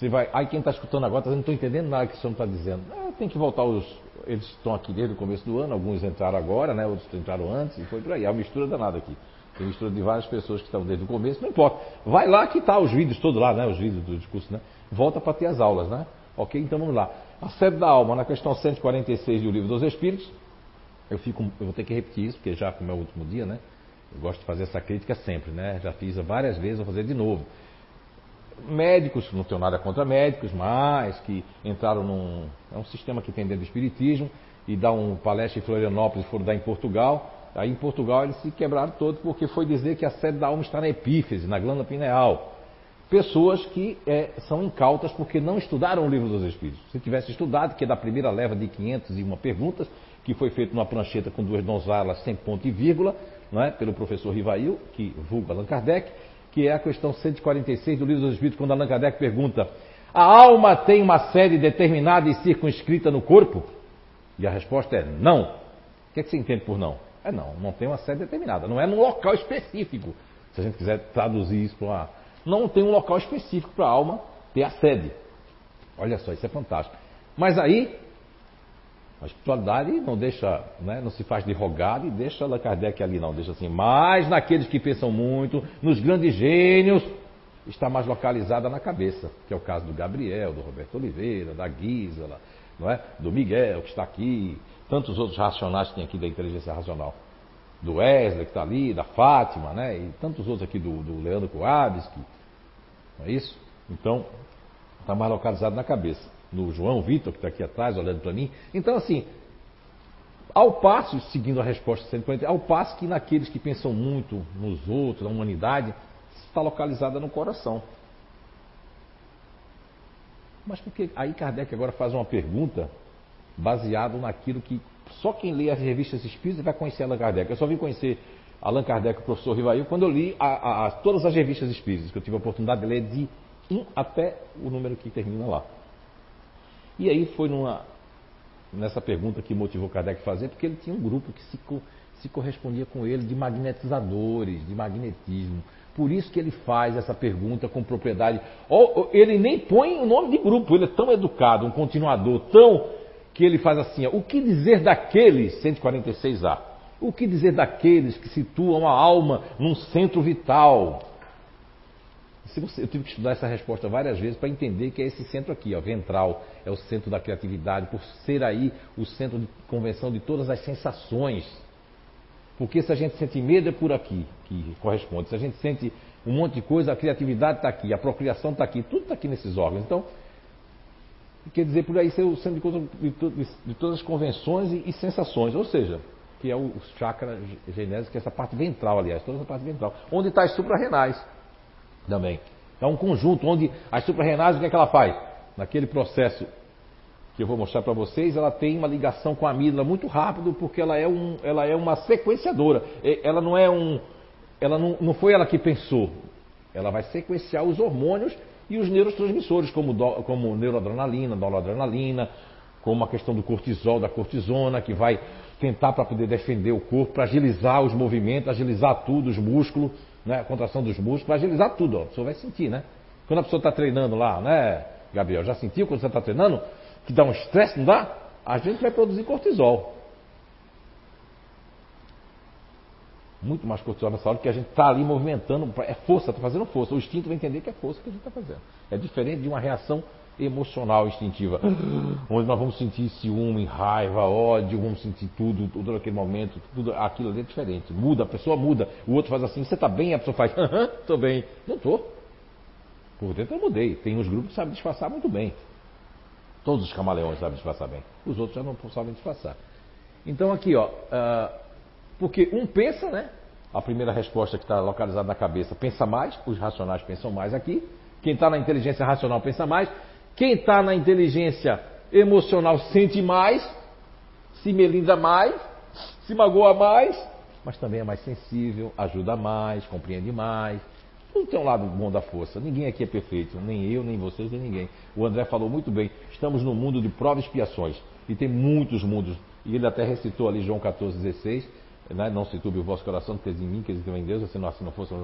Você vai, aí quem está escutando agora está dizendo, não estou entendendo nada que o senhor está dizendo. Ah, tem que voltar os. Eles estão aqui desde o começo do ano, alguns entraram agora, né, outros entraram antes, e foi por aí. É uma mistura danada aqui. Tem mistura de várias pessoas que estão desde o começo, não importa. Vai lá que está os vídeos todos lá, né? Os vídeos do discurso, né? Volta para ter as aulas, né? Ok? Então vamos lá. A sede da alma, na questão 146 do Livro dos Espíritos. Eu, fico, eu vou ter que repetir isso, porque já como é o último dia, né? Eu gosto de fazer essa crítica sempre, né? Já fiz várias vezes, vou fazer de novo. Médicos, não tenho nada contra médicos, mas que entraram num. É um sistema que tem dentro do Espiritismo e dá um palestra em Florianópolis, foram dar em Portugal Aí em Portugal eles se quebraram todo porque foi dizer que a sede da alma está na epífise, na glândula pineal. Pessoas que é, são incautas porque não estudaram o livro dos Espíritos. Se tivesse estudado, que é da primeira leva de 501 perguntas, que foi feito numa prancheta com duas donzelas sem ponto e vírgula, não é? pelo professor Rivail, que vulga Allan Kardec, que é a questão 146 do Livro dos Espíritos, quando Allan Kardec pergunta: A alma tem uma sede determinada e circunscrita no corpo? E a resposta é não. O que, é que você entende por não? É não, não tem uma sede determinada, não é num local específico. Se a gente quiser traduzir isso para. Não tem um local específico para a alma ter a sede. Olha só, isso é fantástico. Mas aí, a espiritualidade não deixa, né, não se faz de rogado e deixa Allan Kardec ali, não. Deixa assim, mas naqueles que pensam muito, nos grandes gênios, está mais localizada na cabeça, que é o caso do Gabriel, do Roberto Oliveira, da Gisela, não é? do Miguel, que está aqui, tantos outros racionais que tem aqui da inteligência racional. Do Wesley, que está ali, da Fátima, né? E tantos outros aqui do, do Leandro Kowalski. Não é isso? Então, está mais localizado na cabeça. No João Vitor, que está aqui atrás, olhando para mim. Então, assim, ao passo, seguindo a resposta 140, ao passo que naqueles que pensam muito nos outros, na humanidade, está localizada no coração. Mas porque aí Kardec agora faz uma pergunta baseado naquilo que só quem lê as revistas espíritas vai conhecer Allan Kardec. Eu só vim conhecer Allan Kardec, o professor Rivail, quando eu li a, a, todas as revistas espíritas, que eu tive a oportunidade de ler de 1 até o número que termina lá. E aí foi numa, nessa pergunta que motivou Kardec a fazer, porque ele tinha um grupo que se, se correspondia com ele de magnetizadores, de magnetismo. Por isso que ele faz essa pergunta com propriedade. Ele nem põe o nome de grupo, ele é tão educado, um continuador, tão que ele faz assim: o que dizer daqueles, 146A, o que dizer daqueles que situam a alma num centro vital? Eu tive que estudar essa resposta várias vezes para entender que é esse centro aqui, ó, ventral, é o centro da criatividade, por ser aí o centro de convenção de todas as sensações. Porque se a gente sente medo é por aqui que corresponde. Se a gente sente um monte de coisa, a criatividade está aqui, a procriação está aqui, tudo está aqui nesses órgãos. Então, quer dizer por aí ser o centro de, de, de todas as convenções e, e, sensações, ou seja, que é o, o chakra genésio, que é essa parte ventral, aliás, toda essa parte ventral, onde está as suprarrenais também. É um conjunto onde as suprarrenais, o que é que ela faz? Naquele processo que eu vou mostrar para vocês, ela tem uma ligação com a amígdala muito rápido, porque ela é, um, ela é uma sequenciadora. Ela não é um. Ela não, não foi ela que pensou. Ela vai sequenciar os hormônios e os neurotransmissores, como, do, como neuroadrenalina, noradrenalina, como a questão do cortisol, da cortisona, que vai tentar para poder defender o corpo, para agilizar os movimentos, agilizar tudo, os músculos, né, a contração dos músculos, agilizar tudo, ó, a pessoa vai sentir, né? Quando a pessoa está treinando lá, né, Gabriel, já sentiu quando você está treinando? Que dá um estresse, não dá? A gente vai produzir cortisol. Muito mais cortisol nessa hora, porque a gente está ali movimentando, é força, está fazendo força. O instinto vai entender que é força que a gente está fazendo. É diferente de uma reação emocional instintiva, onde nós vamos sentir ciúme, raiva, ódio, vamos sentir tudo, tudo naquele momento, tudo aquilo ali é diferente. Muda, a pessoa muda, o outro faz assim, você está bem? A pessoa faz, estou bem. Não estou. Por dentro eu mudei. Tem uns grupos que sabem disfarçar muito bem. Todos os camaleões sabem disfarçar bem. Os outros já não sabem disfarçar. Então aqui, ó, uh, porque um pensa, né? A primeira resposta que está localizada na cabeça pensa mais, os racionais pensam mais aqui. Quem está na inteligência racional pensa mais. Quem está na inteligência emocional sente mais, se melinda mais, se magoa mais, mas também é mais sensível, ajuda mais, compreende mais. Tudo tem um lado bom da força. Ninguém aqui é perfeito, nem eu, nem vocês, nem ninguém. O André falou muito bem. Estamos num mundo de provas e expiações. E tem muitos mundos. E ele até recitou ali João 14, 16 né? não se turbe o vosso coração, que em mim, que em Deus, se não, assim não fosse,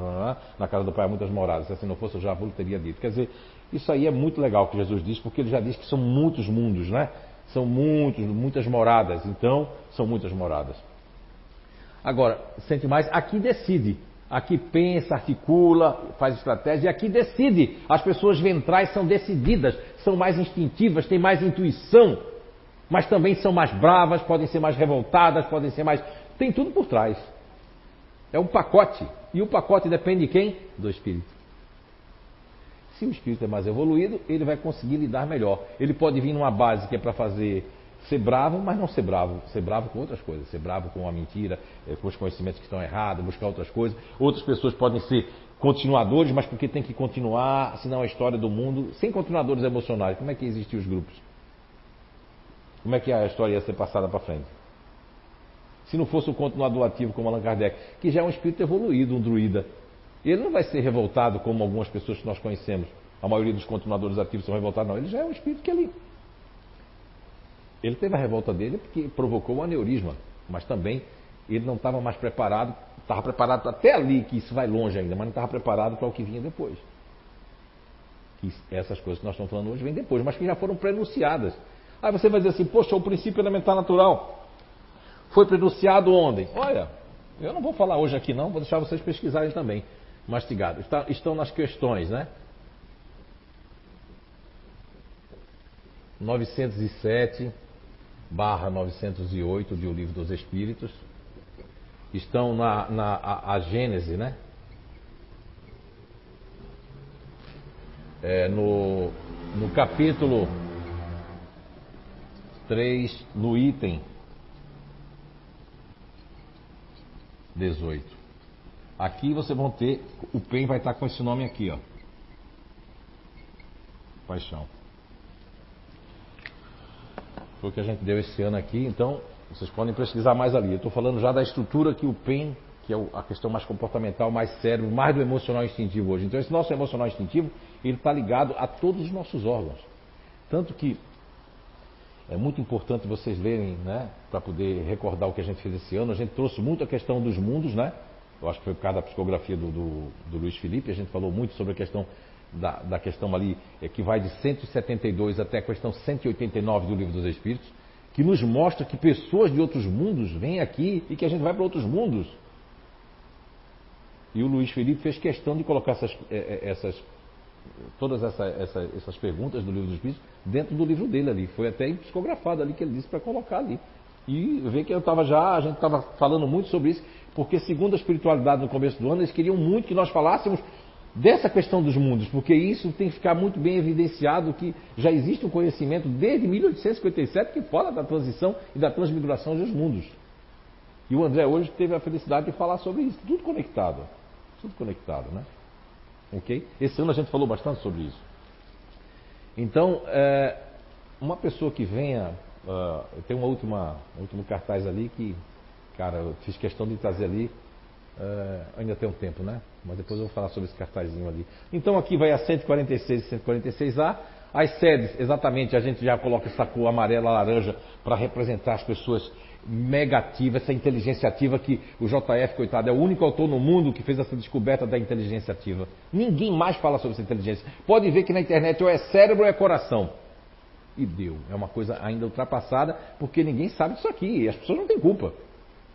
na casa do Pai há muitas moradas, se assim não fosse, eu já vos teria dito. Quer dizer, isso aí é muito legal que Jesus diz, porque ele já diz que são muitos mundos, né? São muitos, muitas moradas, então, são muitas moradas. Agora, sente mais, aqui decide. Aqui pensa, articula, faz estratégia e aqui decide. As pessoas ventrais são decididas, são mais instintivas, têm mais intuição, mas também são mais bravas, podem ser mais revoltadas, podem ser mais tem tudo por trás. É um pacote. E o pacote depende de quem? Do espírito. Se o espírito é mais evoluído, ele vai conseguir lidar melhor. Ele pode vir numa base que é para fazer ser bravo, mas não ser bravo. Ser bravo com outras coisas. Ser bravo com a mentira, eh, com os conhecimentos que estão errados, buscar outras coisas. Outras pessoas podem ser continuadores, mas porque tem que continuar, senão a história do mundo. Sem continuadores emocionais, como é que existiam os grupos? Como é que a história ia ser passada para frente? Se não fosse o continuador ativo como Allan Kardec, que já é um espírito evoluído, um druida. Ele não vai ser revoltado como algumas pessoas que nós conhecemos. A maioria dos continuadores ativos são revoltados, não. Ele já é um espírito que ele. Ele teve a revolta dele porque provocou o aneurisma, mas também ele não estava mais preparado, estava preparado até ali, que isso vai longe ainda, mas não estava preparado para o que vinha depois. Que essas coisas que nós estamos falando hoje vêm depois, mas que já foram prenunciadas. Aí você vai dizer assim, poxa, o princípio elementar natural foi prenunciado ontem. Olha, eu não vou falar hoje aqui não, vou deixar vocês pesquisarem também, mastigado. Está, estão nas questões, né? 907 barra 908 de O Livro dos Espíritos. Estão na, na a, a Gênese, né? É, no, no capítulo 3, no item 18. Aqui vocês vão ter, o PEN vai estar com esse nome aqui, ó. Paixão. Foi o que a gente deu esse ano aqui, então vocês podem pesquisar mais ali. Eu estou falando já da estrutura que o PEN, que é a questão mais comportamental, mais cérebro, mais do emocional instintivo hoje. Então esse nosso emocional instintivo, ele está ligado a todos os nossos órgãos. Tanto que é muito importante vocês lerem, né, para poder recordar o que a gente fez esse ano. A gente trouxe muito a questão dos mundos, né? Eu acho que foi por causa da psicografia do, do, do Luiz Felipe. A gente falou muito sobre a questão da, da questão ali, é, que vai de 172 até a questão 189 do Livro dos Espíritos, que nos mostra que pessoas de outros mundos vêm aqui e que a gente vai para outros mundos. E o Luiz Felipe fez questão de colocar essas, é, é, essas todas essa, essa, essas perguntas do livro dos Espíritos dentro do livro dele ali. Foi até psicografado ali que ele disse para colocar ali. E ver que eu estava já, a gente estava falando muito sobre isso, porque segundo a espiritualidade no começo do ano, eles queriam muito que nós falássemos dessa questão dos mundos, porque isso tem que ficar muito bem evidenciado que já existe um conhecimento desde 1857 que fala da transição e da transmigração dos mundos. E o André hoje teve a felicidade de falar sobre isso, tudo conectado. Tudo conectado, né? Ok? Esse ano a gente falou bastante sobre isso. Então, é, uma pessoa que venha. Uh, tem uma última, um último cartaz ali que, cara, eu fiz questão de trazer ali. Uh, ainda tem um tempo, né? Mas depois eu vou falar sobre esse cartazinho ali. Então aqui vai a 146 e 146A. As sedes, exatamente, a gente já coloca essa cor amarela, laranja, para representar as pessoas mega ativa, essa inteligência ativa que o JF, coitado, é o único autor no mundo que fez essa descoberta da inteligência ativa. Ninguém mais fala sobre essa inteligência. Pode ver que na internet ou é cérebro ou é coração. E deu. É uma coisa ainda ultrapassada, porque ninguém sabe disso aqui. E as pessoas não têm culpa.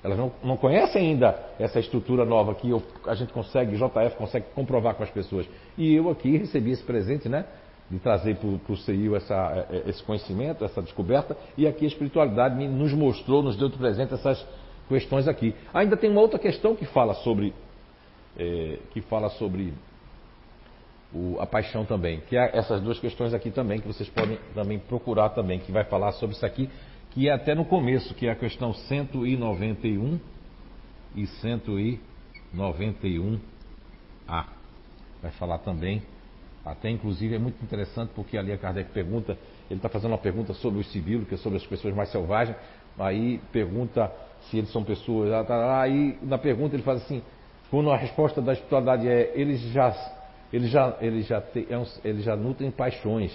Elas não, não conhecem ainda essa estrutura nova que eu, a gente consegue, JF consegue comprovar com as pessoas. E eu aqui recebi esse presente, né? De trazer para o CIO essa, é, é, esse conhecimento, essa descoberta, e aqui a espiritualidade nos mostrou, nos deu de presente essas questões aqui. Ainda tem uma outra questão que fala sobre, é, que fala sobre o, a paixão também, que é essas duas questões aqui também, que vocês podem também procurar também, que vai falar sobre isso aqui, que é até no começo, que é a questão 191 e 191A. Vai falar também até inclusive é muito interessante porque ali a Kardec pergunta, ele está fazendo uma pergunta sobre os civis, que é sobre as pessoas mais selvagens, aí pergunta se eles são pessoas, ah, tá, aí na pergunta ele faz assim, quando a resposta da espiritualidade é eles já eles já eles já é eles já nutrem paixões.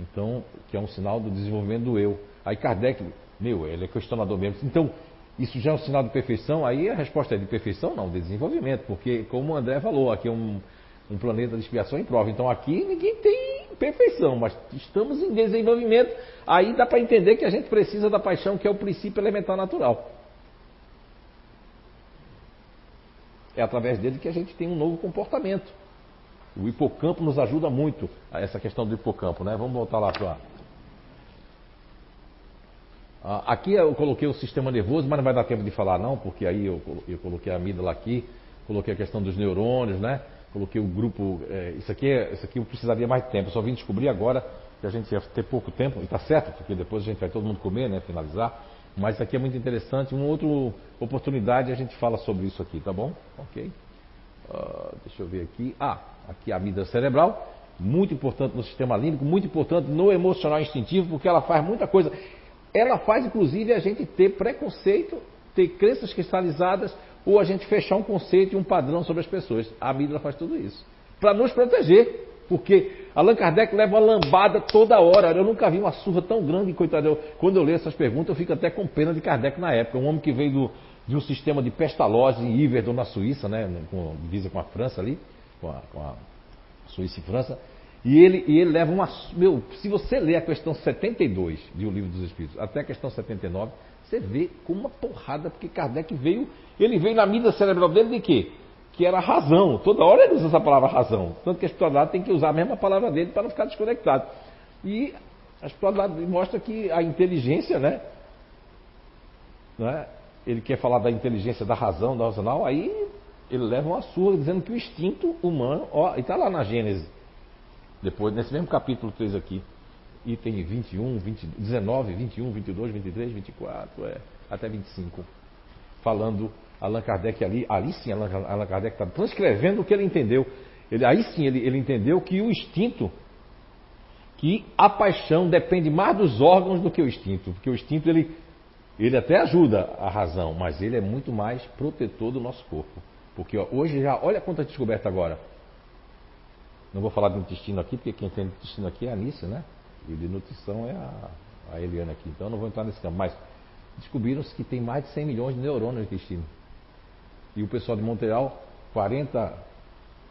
Então, que é um sinal do desenvolvimento do eu. Aí Kardec, meu, ele é questionador mesmo. Então, isso já é um sinal de perfeição? Aí a resposta é de perfeição? Não, de desenvolvimento, porque como o André falou, aqui é um um planeta de expiação em prova. Então aqui ninguém tem perfeição, mas estamos em desenvolvimento. Aí dá para entender que a gente precisa da paixão, que é o princípio elementar natural. É através dele que a gente tem um novo comportamento. O hipocampo nos ajuda muito a essa questão do hipocampo, né? Vamos voltar lá para. Ah, aqui eu coloquei o sistema nervoso, mas não vai dar tempo de falar não, porque aí eu, eu coloquei a amígdala aqui, coloquei a questão dos neurônios, né? Coloquei o grupo. É, isso, aqui é, isso aqui eu precisaria mais tempo. Só vim descobrir agora que a gente ia ter pouco tempo, e está certo, porque depois a gente vai todo mundo comer, né? Finalizar. Mas isso aqui é muito interessante. Uma outra oportunidade a gente fala sobre isso aqui, tá bom? Ok? Uh, deixa eu ver aqui. Ah, aqui a amígdala cerebral. Muito importante no sistema límbico, muito importante no emocional instintivo, porque ela faz muita coisa. Ela faz, inclusive, a gente ter preconceito ter crenças cristalizadas ou a gente fechar um conceito e um padrão sobre as pessoas. A amígdala faz tudo isso. Para nos proteger. Porque Allan Kardec leva uma lambada toda hora. Eu nunca vi uma surra tão grande, coitado. quando eu leio essas perguntas, eu fico até com pena de Kardec na época. Um homem que veio do, de um sistema de Pestalozzi em Yverdon, na Suíça, né, com, divisa com a França ali, com a, com a Suíça e França. E ele, e ele leva uma. Meu, se você ler a questão 72 de O Livro dos Espíritos até a questão 79, você vê com uma porrada, porque Kardec veio. Ele veio na mídia cerebral dele de quê? Que era razão. Toda hora ele usa essa palavra razão. Tanto que a espiritualidade tem que usar a mesma palavra dele para não ficar desconectado. E a espiritualidade mostra que a inteligência, né? né? Ele quer falar da inteligência, da razão, da racional, aí ele leva uma surra dizendo que o instinto humano, ó, e está lá na Gênesis, depois, nesse mesmo capítulo 3 aqui, item 21, 20, 19, 21, 22, 23, 24, é, até 25, falando Allan Kardec ali, ali sim Allan, Allan Kardec está transcrevendo o que ele entendeu. Ele, aí sim ele, ele entendeu que o instinto, que a paixão depende mais dos órgãos do que o instinto, porque o instinto ele, ele até ajuda a razão, mas ele é muito mais protetor do nosso corpo. Porque ó, hoje já, olha quanta descoberta agora. Não vou falar de intestino aqui, porque quem tem intestino aqui é a Anice, né? E de nutrição é a, a Eliana aqui. Então não vou entrar nesse campo. Mas descobriram-se que tem mais de 100 milhões de neurônios no intestino. E o pessoal de Montreal, 40,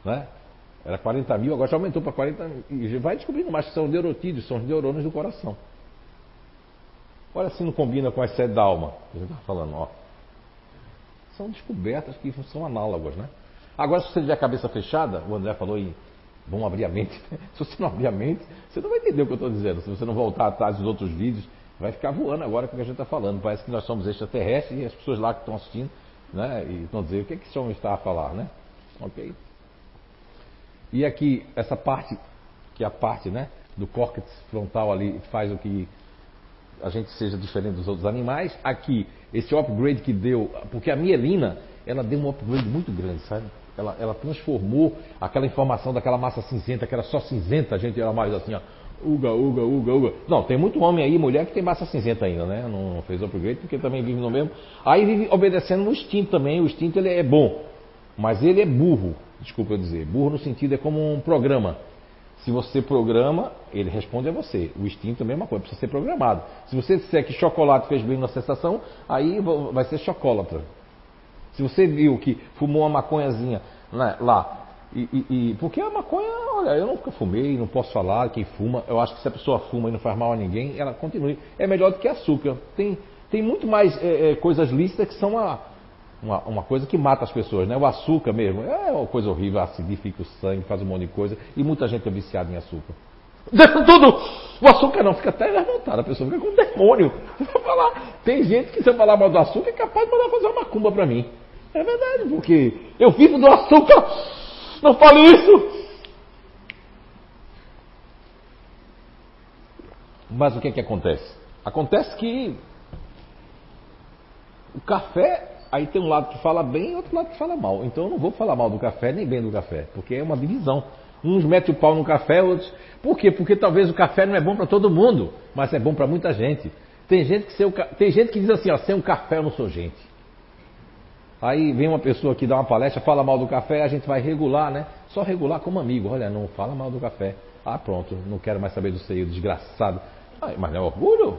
né? Era 40 mil, agora já aumentou para 40 mil. E vai descobrindo mais que são neurotídeos, são os neurônios do coração. Olha se não combina com a sede da alma, que a gente está falando, ó. São descobertas que são análogas, né? Agora, se você tiver a cabeça fechada, o André falou em vamos abrir a mente. Se você não abrir a mente, você não vai entender o que eu estou dizendo. Se você não voltar atrás dos outros vídeos, vai ficar voando agora com o que a gente está falando. Parece que nós somos extraterrestres e as pessoas lá que estão assistindo né, e estão dizendo o que, é que esse homem está a falar, né? Ok? E aqui, essa parte, que é a parte né, do córtex frontal ali, faz o que a gente seja diferente dos outros animais. Aqui, esse upgrade que deu, porque a mielina, ela deu um upgrade muito grande, sabe? Ela, ela transformou aquela informação daquela massa cinzenta, que era só cinzenta, a gente era mais assim, ó. Uga, uga, uga, uga. Não, tem muito homem aí, mulher que tem massa cinzenta ainda, né? Não fez upgrade porque também vive no mesmo. Aí vive obedecendo no instinto também. O instinto ele é bom, mas ele é burro. Desculpa eu dizer. Burro no sentido é como um programa. Se você programa, ele responde a você. O instinto é a mesma coisa, precisa ser programado. Se você disser que chocolate fez bem na sensação, aí vai ser chocolatra. Se você viu que fumou uma maconhazinha né, lá, e, e, e, porque a maconha, olha, eu nunca fumei, não posso falar quem fuma. Eu acho que se a pessoa fuma e não faz mal a ninguém, ela continue. É melhor do que açúcar. Tem, tem muito mais é, é, coisas lícitas que são uma, uma, uma, coisa que mata as pessoas, né? O açúcar mesmo é uma coisa horrível, acidifica o sangue, faz um monte de coisa. E muita gente é viciada em açúcar. Tudo! O açúcar não, fica até revoltado, a pessoa fica com um demônio. Tem gente que se eu falar mal do açúcar é capaz de mandar fazer uma macumba para mim. É verdade, porque eu vivo do açúcar. Não fale isso. Mas o que é que acontece? Acontece que o café, aí tem um lado que fala bem e outro lado que fala mal. Então eu não vou falar mal do café nem bem do café, porque é uma divisão. Uns metem o pau no café, outros. Por quê? Porque talvez o café não é bom para todo mundo, mas é bom para muita gente. Tem gente, que tem gente que diz assim, ó, sem um café eu não sou gente. Aí vem uma pessoa que dá uma palestra, fala mal do café, a gente vai regular, né? Só regular como amigo. Olha, não fala mal do café. Ah, pronto, não quero mais saber do seio, desgraçado. Ah, mas não é orgulho?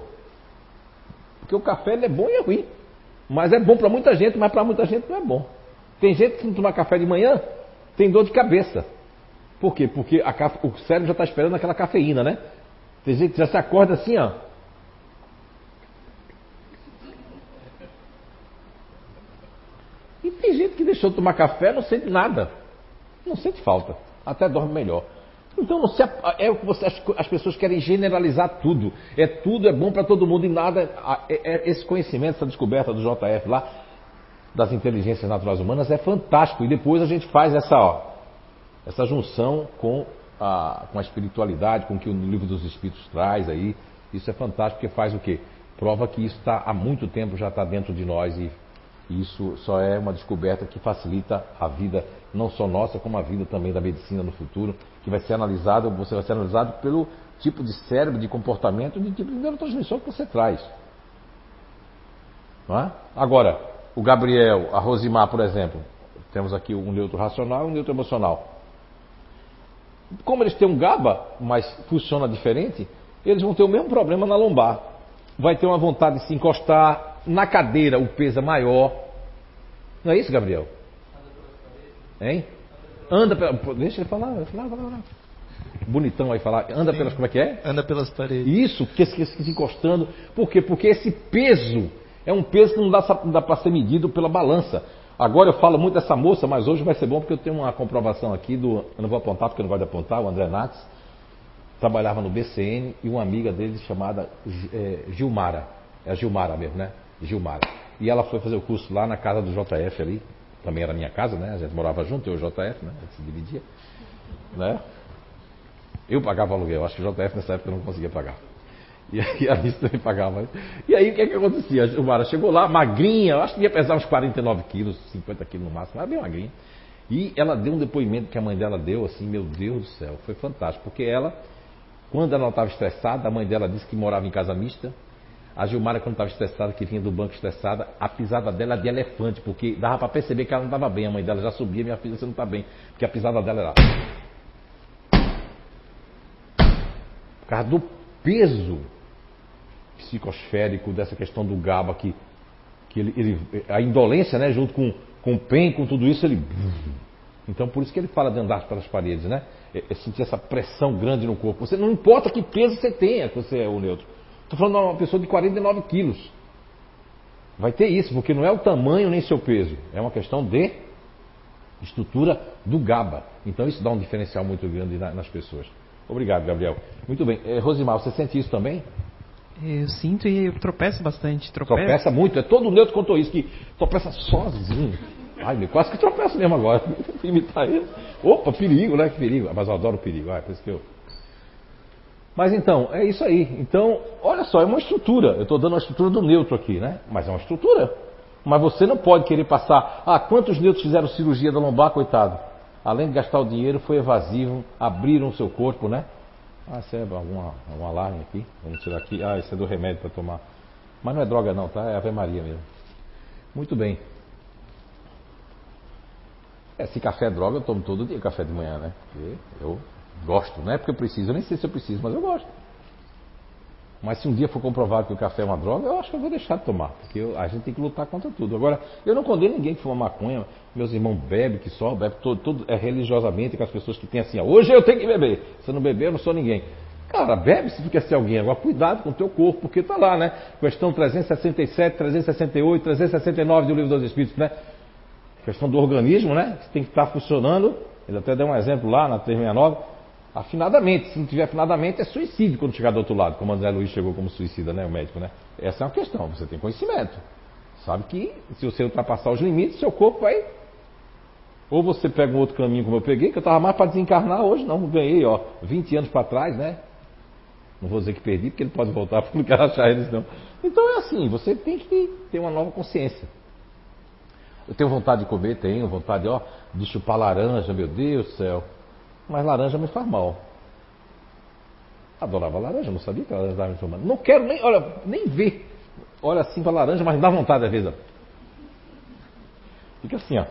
Porque o café é bom e é ruim. Mas é bom para muita gente, mas para muita gente não é bom. Tem gente que não toma café de manhã, tem dor de cabeça. Por quê? Porque a, o cérebro já está esperando aquela cafeína, né? Tem gente que já se acorda assim, ó. E tem gente que deixou de tomar café não sente nada. Não sente falta. Até dorme melhor. Então se, é o que você, as, as, pessoas querem generalizar tudo. É tudo é bom para todo mundo e nada. É, é, esse conhecimento, essa descoberta do JF lá das inteligências naturais humanas é fantástico. E depois a gente faz essa, ó, essa junção com a, com a espiritualidade, com o que o livro dos Espíritos traz aí. Isso é fantástico porque faz o quê? Prova que isso está há muito tempo já está dentro de nós e isso só é uma descoberta que facilita a vida, não só nossa, como a vida também da medicina no futuro, que vai ser analisado, você vai ser analisado pelo tipo de cérebro, de comportamento, de tipo de neurotransmissão que você traz. É? Agora, o Gabriel, a Rosimar, por exemplo, temos aqui um neutro racional e um neutro emocional. Como eles têm um GABA, mas funciona diferente, eles vão ter o mesmo problema na lombar. Vai ter uma vontade de se encostar na cadeira, o peso é maior. Não é isso, Gabriel? Hein? Anda pela. Deixa ele falar, falar, falar, falar. Bonitão aí falar. Anda Sim. pelas. Como é que é? Anda pelas paredes. Isso, porque se, se encostando. Por quê? Porque esse peso é um peso que não dá, dá para ser medido pela balança. Agora eu falo muito dessa moça, mas hoje vai ser bom porque eu tenho uma comprovação aqui do. Eu não vou apontar porque não de apontar, o André Nates. Trabalhava no BCN e uma amiga dele chamada é, Gilmara. É a Gilmara mesmo, né? Gilmara. E ela foi fazer o curso lá na casa do JF ali. Também era minha casa, né? A gente morava junto, eu e o JF, né? A gente se dividia. Né? Eu pagava aluguel, acho que o JF nessa época não conseguia pagar. E aí a Alice também pagava. E aí o que, é que acontecia? A Gilmara chegou lá, magrinha, acho que ia pesar uns 49 quilos, 50 quilos no máximo, era bem magrinha. E ela deu um depoimento que a mãe dela deu, assim, meu Deus do céu, foi fantástico. Porque ela, quando ela estava estressada, a mãe dela disse que morava em casa mista. A Gilmara, quando estava estressada, que vinha do banco estressada, a pisada dela era de elefante, porque dava para perceber que ela não estava bem. A mãe dela já subia, minha filha, você não está bem. Porque a pisada dela era. Por causa do peso psicosférico dessa questão do GABA que, que ele, ele, a indolência, né, junto com, com o PEN, com tudo isso, ele então por isso que ele fala de andar pelas paredes, né? É, é sentir essa pressão grande no corpo. Você não importa que peso você tenha, que você é o neutro. Estou falando de uma pessoa de 49 quilos. Vai ter isso, porque não é o tamanho nem seu peso, é uma questão de estrutura do GABA. Então isso dá um diferencial muito grande nas pessoas. Obrigado, Gabriel. Muito bem. É, Rosimar, você sente isso também? Eu sinto e eu tropeço bastante. Tropeço. Tropeça muito. É todo neutro contou isso, que tropeça sozinho. Ai, meu, quase que tropeço mesmo agora. Imitar ele. Opa, perigo, né? Que perigo. Mas eu adoro perigo. Ah, por isso que eu... Mas então, é isso aí. Então, olha só, é uma estrutura. Eu estou dando uma estrutura do neutro aqui, né? Mas é uma estrutura. Mas você não pode querer passar. Ah, quantos neutros fizeram cirurgia da lombar, coitado? Além de gastar o dinheiro, foi evasivo, abriram o seu corpo, né? Ah, isso é alguma, um alarme aqui. Vamos tirar aqui. Ah, isso é do remédio para tomar. Mas não é droga não, tá? É Ave Maria mesmo. Muito bem. É, se café é droga, eu tomo todo dia café de manhã, né? Porque eu gosto. Não é porque eu preciso, eu nem sei se eu preciso, mas eu gosto. Mas se um dia for comprovado que o café é uma droga, eu acho que eu vou deixar de tomar. Porque eu, a gente tem que lutar contra tudo. Agora, eu não condeno ninguém que fuma maconha. Meus irmãos bebem, que só bebe, todo, todo, é religiosamente com as pessoas que têm assim, hoje eu tenho que beber. Se eu não beber, eu não sou ninguém. Cara, bebe se tu quer ser alguém. Agora, cuidado com o teu corpo, porque tá lá, né? Questão 367, 368, 369 do Livro dos Espíritos, né? Questão do organismo, né? Que tem que estar funcionando. Ele até deu um exemplo lá na 369 afinadamente. Se não tiver afinadamente, é suicídio quando chegar do outro lado, como André Luiz chegou como suicida, né? O médico, né? Essa é uma questão, você tem conhecimento. Sabe que se você ultrapassar os limites, seu corpo vai. Ou você pega um outro caminho como eu peguei, que eu estava mais para desencarnar hoje, não, ganhei, ó, 20 anos para trás, né? Não vou dizer que perdi, porque ele pode voltar, porque não quero achar eles não. Então é assim, você tem que ter uma nova consciência. Eu tenho vontade de comer, tenho vontade, ó, de chupar laranja, meu Deus do céu. Mas laranja me faz mal. Adorava laranja, não sabia que laranja estava me formando. Não quero nem, olha, nem ver. Olha assim para laranja, mas dá vontade às vezes. Fica assim, ó.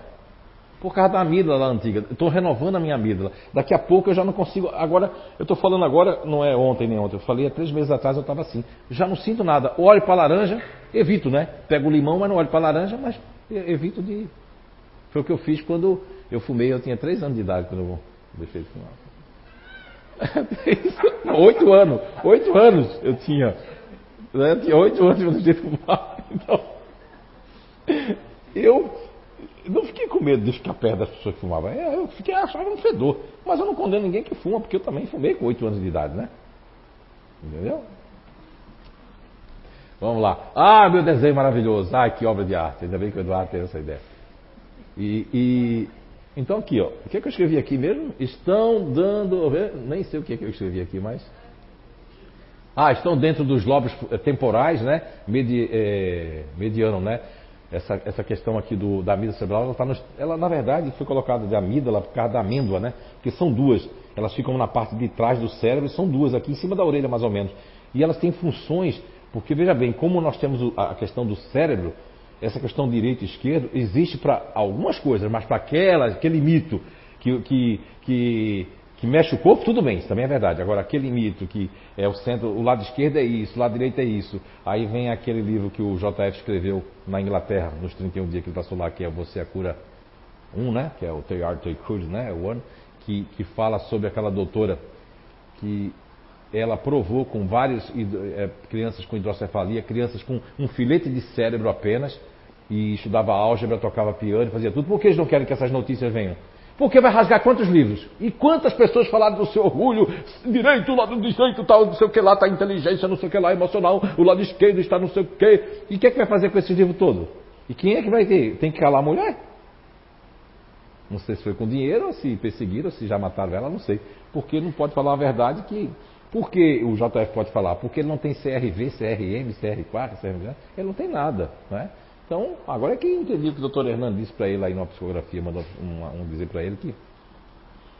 Por causa da amígdala antiga. Estou renovando a minha amígdala. Daqui a pouco eu já não consigo. Agora, eu estou falando agora, não é ontem nem ontem. Eu falei há três meses atrás eu estava assim. Já não sinto nada. Olho para laranja, evito, né? Pego o limão, mas não olho para laranja, mas evito de. Foi o que eu fiz quando eu fumei. Eu tinha três anos de idade quando eu deixei de fumar. oito anos. Oito anos eu tinha. Né? Eu tinha oito anos eu deixei de fumar. Então, eu não fiquei com medo de ficar perto das pessoas que fumavam. Eu fiquei achava um fedor. Mas eu não condeno ninguém que fuma, porque eu também fumei com oito anos de idade, né? Entendeu? Vamos lá. Ah, meu desenho maravilhoso. Ah, que obra de arte. Ainda bem que o Eduardo teve essa ideia. E, e então aqui, ó, o que, é que eu escrevi aqui mesmo? Estão dando, nem sei o que, é que eu escrevi aqui, mas ah, estão dentro dos lobos temporais, né? Medi, é, mediano, né? Essa, essa questão aqui do, da amígdala cerebral, ela, tá no, ela na verdade foi colocada de amígdala por causa da amêndoa, né? Porque são duas, elas ficam na parte de trás do cérebro, são duas aqui em cima da orelha mais ou menos. E elas têm funções, porque veja bem, como nós temos a questão do cérebro, essa questão direito e existe para algumas coisas, mas para aquela, aquele mito que, que, que, que, mexe o corpo, tudo bem, isso também é verdade. Agora, aquele mito que é o centro, o lado esquerdo é isso, o lado direito é isso. Aí vem aquele livro que o JF escreveu na Inglaterra, nos 31 dias que ele passou lá, que é Você a Cura 1, né? Que é o They Could, né? O One, que, que fala sobre aquela doutora que ela provou com várias é, crianças com hidrocefalia, crianças com um filete de cérebro apenas, e estudava álgebra, tocava piano, fazia tudo. Por que eles não querem que essas notícias venham? Porque vai rasgar quantos livros? E quantas pessoas falaram do seu orgulho, direito, lado direito, tal, não sei o que lá, está inteligência, não sei o que lá, emocional, o lado esquerdo está não sei o que. E o que é que vai fazer com esse livro todo? E quem é que vai ter? Tem que calar a mulher? Não sei se foi com dinheiro, ou se perseguiram, ou se já mataram ela, não sei. Porque não pode falar a verdade que por que o JF pode falar? Porque ele não tem CRV, CRM, CR4, CRV, ele não tem nada. Né? Então, agora é que entendi o que o doutor Hernando disse para ele aí numa psicografia, mandou um, dizer para ele que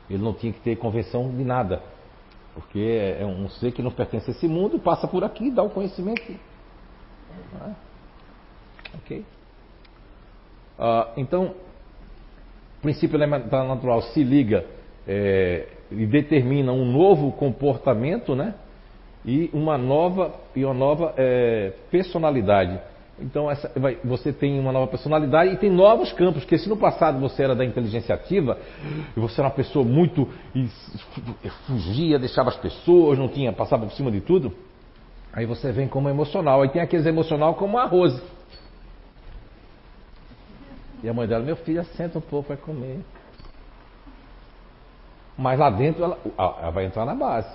ele não tinha que ter convenção de nada. Porque é um ser que não pertence a esse mundo, passa por aqui, dá o conhecimento. Né? Ok? Uh, então, o princípio natural se liga é, e determina um novo comportamento, né? E uma nova e uma nova é, personalidade. Então essa, vai, você tem uma nova personalidade e tem novos campos. Porque se no passado você era da inteligência ativa e você era uma pessoa muito e, fugia, deixava as pessoas, não tinha, passava por cima de tudo. Aí você vem como emocional. Aí tem aqueles emocional como a Rose. E a mãe dela, meu filho, senta um pouco, vai comer. Mas lá dentro ela, ela, vai entrar na base.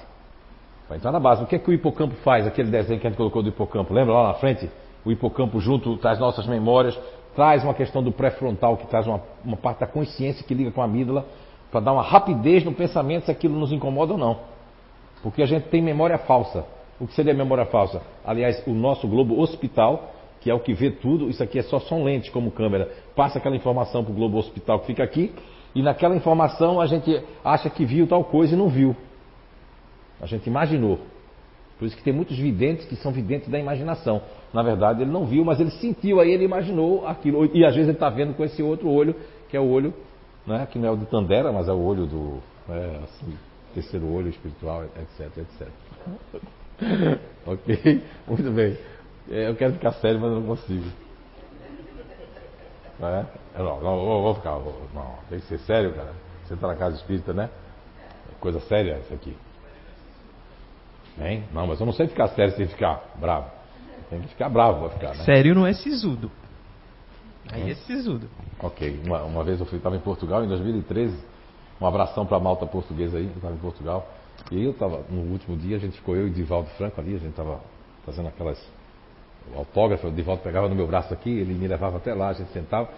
Vai entrar na base. O que é que o hipocampo faz? Aquele desenho que a gente colocou do hipocampo. Lembra lá na frente? O hipocampo junto traz nossas memórias, traz uma questão do pré-frontal, que traz uma, uma parte da consciência que liga com a amígdala, para dar uma rapidez no pensamento se aquilo nos incomoda ou não. Porque a gente tem memória falsa. O que seria memória falsa? Aliás, o nosso globo hospital, que é o que vê tudo, isso aqui é só som lente como câmera, passa aquela informação para o globo hospital que fica aqui, e naquela informação a gente acha que viu tal coisa e não viu. A gente imaginou. Por isso que tem muitos videntes que são videntes da imaginação. Na verdade, ele não viu, mas ele sentiu, aí ele imaginou aquilo. E às vezes ele está vendo com esse outro olho, que é o olho, né, que não é o de Tandera, mas é o olho do é, assim, terceiro olho espiritual, etc, etc. ok? Muito bem. É, eu quero ficar sério, mas não consigo. É? Não, não, vou, vou ficar. Vou, não, tem que ser sério, cara. Você está na casa espírita, né? Coisa séria isso aqui. Hein? Não, mas eu não sei ficar sério sem ficar bravo. Tem que ficar bravo pra ficar, né? Sério não é sisudo. Aí é sisudo. Ok. Uma, uma vez eu estava em Portugal, em 2013. Um abração para a malta portuguesa aí, que estava em Portugal. E eu estava, no último dia, a gente ficou eu e Divaldo Franco ali, a gente estava fazendo aquelas o autógrafo, o Divaldo pegava no meu braço aqui, ele me levava até lá, a gente sentava.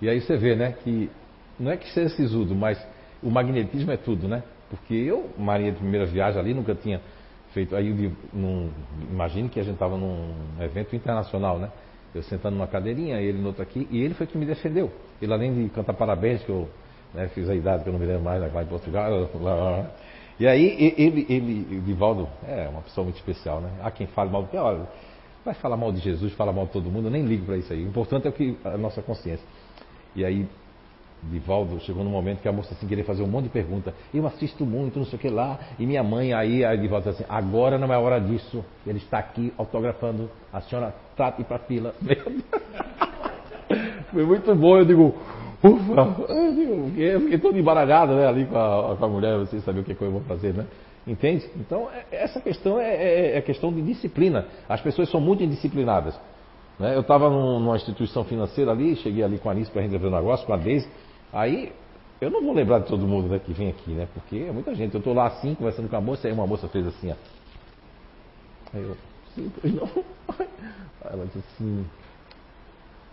E aí você vê, né, que não é que seja sisudo, mas o magnetismo é tudo, né? Porque eu, Maria de primeira viagem ali, nunca tinha feito. Aí imagine que a gente estava num evento internacional, né? Eu sentando numa cadeirinha, ele no outro aqui, e ele foi que me defendeu. Ele além de cantar parabéns, que eu né, fiz a idade que eu não me lembro mais, lá em Portugal. Lá, lá, e aí ele, ele, Divaldo, é uma pessoa muito especial, né? Há quem fale mal do que, olha, vai falar mal de Jesus, fala mal de todo mundo, eu nem ligo para isso aí. O importante é o que a nossa consciência. E aí, Divaldo chegou num momento que a moça assim queria fazer um monte de pergunta. Eu assisto muito, não sei o que lá. E minha mãe, aí, aí Divaldo assim: agora não é hora disso. Ele está aqui autografando. A senhora trate para fila. Foi muito bom. Eu digo, ufa. Eu, digo, eu fiquei todo embaralhado né, ali com a, com a mulher, você saber o que, que eu vou fazer, né? Entende? Então, é, essa questão é, é, é, questão de disciplina. As pessoas são muito indisciplinadas. Né? Eu estava numa instituição financeira ali, cheguei ali com a Anis para resolver o negócio, com a Deise. Aí, eu não vou lembrar de todo mundo né, que vem aqui, né? Porque é muita gente. Eu estou lá assim, conversando com a moça, aí uma moça fez assim, ó. Aí eu, sim, pois não. Ela disse assim,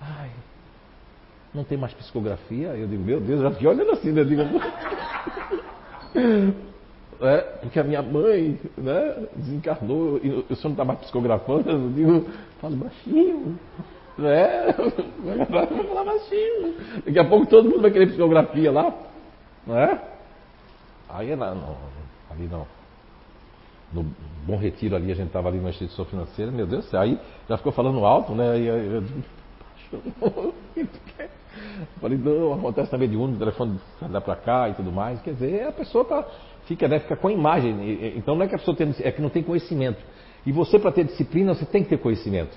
ai, não tem mais psicografia? Eu digo, meu Deus, já fiquei olhando assim, né? Eu digo, é, porque a minha mãe né, desencarnou e o senhor não está mais psicografando, eu digo, fala baixinho. Né? Vou falar baixinho. Daqui a pouco todo mundo vai querer psicografia lá. Não é? Aí é não, ali não. No Bom Retiro ali, a gente estava ali na instituição financeira, meu Deus do céu, aí já ficou falando alto, né? Aí eu, eu, Falei, não, acontece de um, o telefone dá para cá e tudo mais. Quer dizer, a pessoa tá, fica, né, fica com a imagem. Então não é que a pessoa tem, é que não tem conhecimento. E você, para ter disciplina, você tem que ter conhecimento.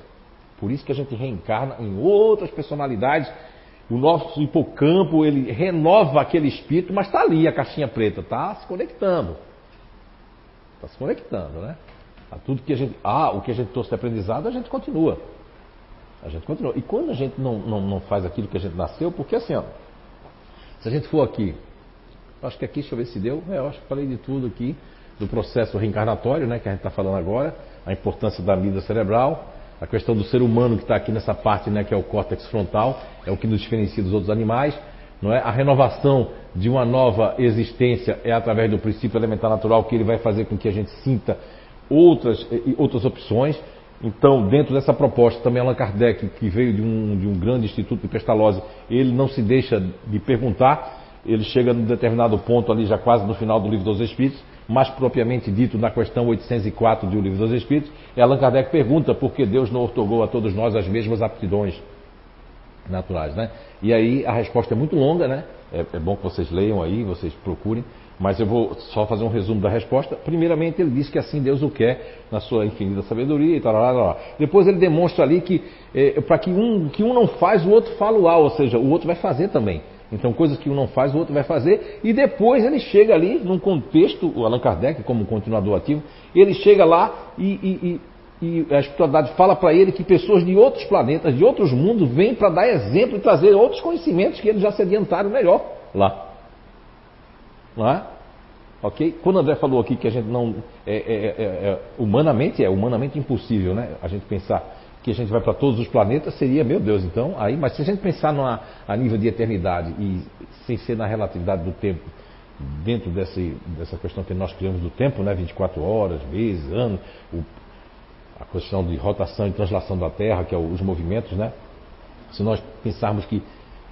Por isso que a gente reencarna em outras personalidades. O nosso hipocampo, ele renova aquele espírito, mas está ali a caixinha preta, está se conectando. Está se conectando, né? A tudo que a gente. Ah, o que a gente trouxe de aprendizado, a gente continua. A gente continua. E quando a gente não, não, não faz aquilo que a gente nasceu, porque assim, ó, se a gente for aqui, acho que aqui, deixa eu ver se deu, é, eu acho que falei de tudo aqui, do processo reencarnatório, né, que a gente está falando agora, a importância da mídia cerebral, a questão do ser humano que está aqui nessa parte, né, que é o córtex frontal, é o que nos diferencia dos outros animais, não é? A renovação de uma nova existência é através do princípio elementar natural que ele vai fazer com que a gente sinta outras, outras opções. Então, dentro dessa proposta, também Allan Kardec, que veio de um, de um grande instituto de pestalose, ele não se deixa de perguntar, ele chega num determinado ponto ali, já quase no final do Livro dos Espíritos, mais propriamente dito na questão 804 do Livro dos Espíritos, Allan Kardec pergunta por que Deus não otorgou a todos nós as mesmas aptidões naturais, né? E aí a resposta é muito longa, né? É, é bom que vocês leiam aí, vocês procurem, mas eu vou só fazer um resumo da resposta. Primeiramente, ele diz que assim Deus o quer, na sua infinita sabedoria e tal. tal, tal. Depois, ele demonstra ali que é, para que um, que um não faz, o outro fala o ou seja, o outro vai fazer também. Então, coisas que um não faz, o outro vai fazer. E depois ele chega ali, num contexto, o Allan Kardec, como continuador ativo, ele chega lá e, e, e, e a espiritualidade fala para ele que pessoas de outros planetas, de outros mundos, vêm para dar exemplo e trazer outros conhecimentos que eles já se adiantaram melhor lá. Não é? Ok? Quando o André falou aqui que a gente não. É, é, é, é, humanamente é humanamente impossível, né? A gente pensar que a gente vai para todos os planetas seria, meu Deus, então, aí, mas se a gente pensar numa, a nível de eternidade e sem ser na relatividade do tempo, dentro desse, dessa questão que nós criamos do tempo, né? 24 horas, meses, anos, o, a questão de rotação e translação da Terra, que é os movimentos, né? Se nós pensarmos que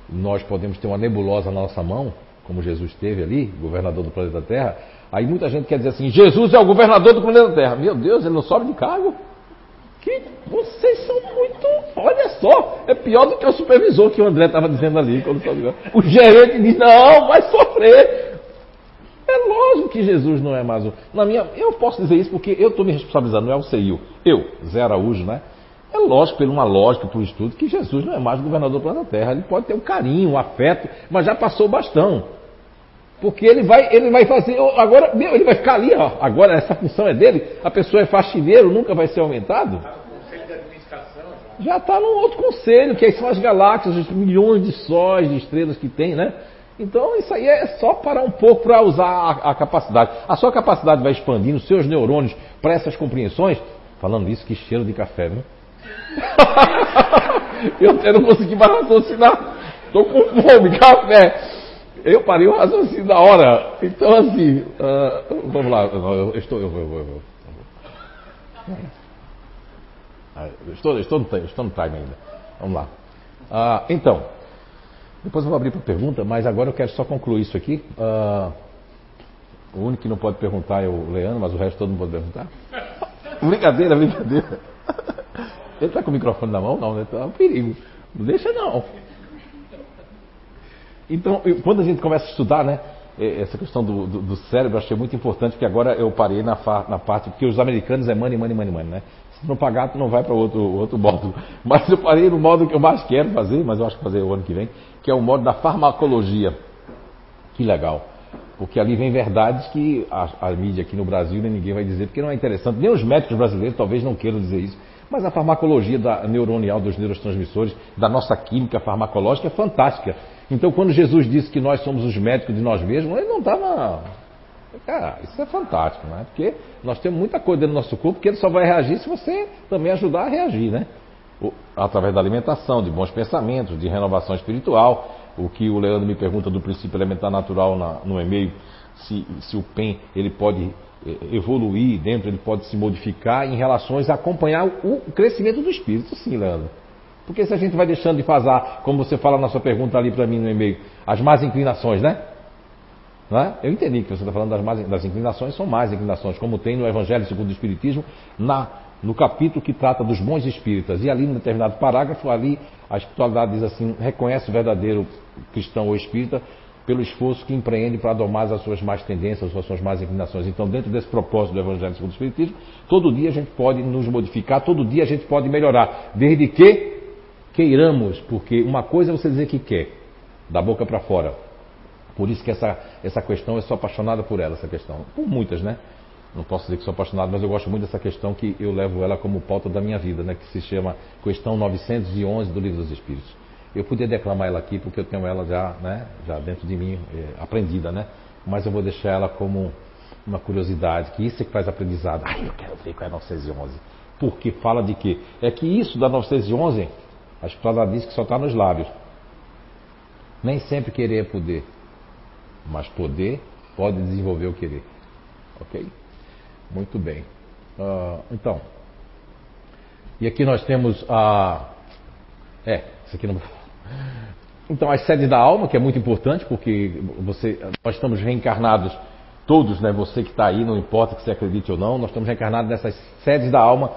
nós podemos ter uma nebulosa na nossa mão, como Jesus teve ali, governador do planeta Terra, aí muita gente quer dizer assim: Jesus é o governador do planeta Terra. Meu Deus, ele não sobe de cargo? Que vocês são muito. Olha só, é pior do que o supervisor que o André estava dizendo ali. O gerente diz: não, vai sofrer. É lógico que Jesus não é mais o. Na minha, eu posso dizer isso porque eu estou me responsabilizando, não é o CIO. Eu, Zé Araújo, né? É lógico, por uma lógica, por um estudo, que Jesus não é mais o governador do planeta Terra. Ele pode ter um carinho, um afeto, mas já passou o bastão. Porque ele vai, ele vai fazer, agora, meu, ele vai ficar ali, ó, agora essa função é dele, a pessoa é faxineiro, nunca vai ser aumentado. Já está no outro conselho, que aí são as galáxias, os milhões de sóis, de estrelas que tem, né? Então isso aí é só parar um pouco para usar a, a, capacidade. A sua capacidade vai expandindo, os seus neurônios para essas compreensões. Falando isso, que cheiro de café, viu? Eu até não consegui mais raciocinar. Estou com fome, café. Eu parei o raciocínio da hora. Então, assim, uh, vamos lá. Eu estou, eu, eu, eu, eu estou, estou, no, estou no time ainda. Vamos lá. Uh, então, depois eu vou abrir para pergunta, mas agora eu quero só concluir isso aqui. Uh, o único que não pode perguntar é o Leandro, mas o resto todo mundo pode perguntar. brincadeira, brincadeira. Ele está com o microfone na mão? Não, né? Tá um perigo. Não deixa não. Então, eu, quando a gente começa a estudar, né, essa questão do, do, do cérebro, eu achei muito importante, porque agora eu parei na, na, parte, porque os americanos é money, money, money, money, né? Se não pagar, tu não vai para outro, outro módulo. Mas eu parei no modo que eu mais quero fazer, mas eu acho que fazer o ano que vem, que é o modo da farmacologia. Que legal. Porque ali vem verdades que a, a mídia aqui no Brasil nem ninguém vai dizer, porque não é interessante. Nem os médicos brasileiros talvez não queiram dizer isso. Mas a farmacologia da neuronial dos neurotransmissores, da nossa química farmacológica é fantástica. Então, quando Jesus disse que nós somos os médicos de nós mesmos, ele não estava. Cara, isso é fantástico, né? Porque nós temos muita coisa dentro do nosso corpo que ele só vai reagir se você também ajudar a reagir, né? Através da alimentação, de bons pensamentos, de renovação espiritual. O que o Leandro me pergunta do princípio elementar natural na, no e-mail, se, se o PEN ele pode eh, evoluir dentro, ele pode se modificar em relações a acompanhar o crescimento do espírito, sim, Leandro. Porque se a gente vai deixando de fazer, como você fala na sua pergunta ali para mim no e-mail, as más inclinações, né? É? Eu entendi que você está falando das, más, das inclinações, são más inclinações, como tem no Evangelho segundo o Espiritismo, na, no capítulo que trata dos bons espíritas. E ali, em determinado parágrafo, ali a espiritualidade diz assim: reconhece o verdadeiro cristão ou espírita pelo esforço que empreende para domar as suas más tendências, as suas más inclinações. Então, dentro desse propósito do Evangelho segundo o Espiritismo, todo dia a gente pode nos modificar, todo dia a gente pode melhorar, desde que queiramos, porque uma coisa é você dizer que quer, da boca para fora. Por isso que essa, essa questão, eu sou apaixonada por ela, essa questão. Por muitas, né? Não posso dizer que sou apaixonado, mas eu gosto muito dessa questão que eu levo ela como pauta da minha vida, né? Que se chama Questão 911 do Livro dos Espíritos. Eu podia declamar ela aqui porque eu tenho ela já, né, já dentro de mim, é, aprendida, né? Mas eu vou deixar ela como uma curiosidade, que isso é que faz aprendizado. Ai, eu quero ver qual é a 911. Porque fala de quê? É que isso da 911, a escola diz que só está nos lábios. Nem sempre querer é poder, mas poder pode desenvolver o querer. Ok? Muito bem. Uh, então, e aqui nós temos a. É, isso aqui não. Então, as sedes da alma, que é muito importante, porque você, nós estamos reencarnados, todos, né? Você que está aí, não importa que você acredite ou não, nós estamos reencarnados nessas sedes da alma,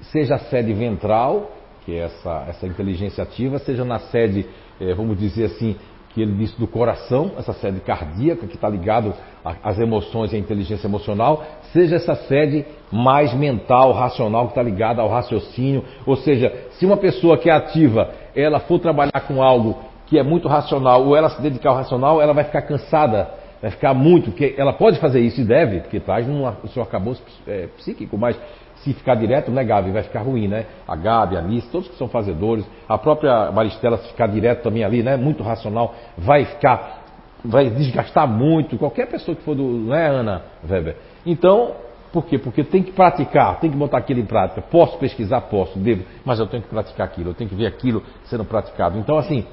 seja a sede ventral, que essa, essa inteligência ativa, seja na sede, eh, vamos dizer assim, que ele disse do coração, essa sede cardíaca que está ligado às emoções e à inteligência emocional, seja essa sede mais mental, racional, que está ligada ao raciocínio. Ou seja, se uma pessoa que é ativa, ela for trabalhar com algo que é muito racional, ou ela se dedicar ao racional, ela vai ficar cansada, vai ficar muito, porque ela pode fazer isso e deve, porque traz o seu acabouço é, psíquico, mas se ficar direto, não é Gabi, vai ficar ruim, né? A Gabi, a Alice, todos que são fazedores, a própria Maristela, se ficar direto também ali, né? Muito racional, vai ficar, vai desgastar muito, qualquer pessoa que for do, não é Ana Weber? Então, por quê? Porque tem que praticar, tem que botar aquilo em prática. Posso pesquisar? Posso, devo, mas eu tenho que praticar aquilo, eu tenho que ver aquilo sendo praticado. Então, assim,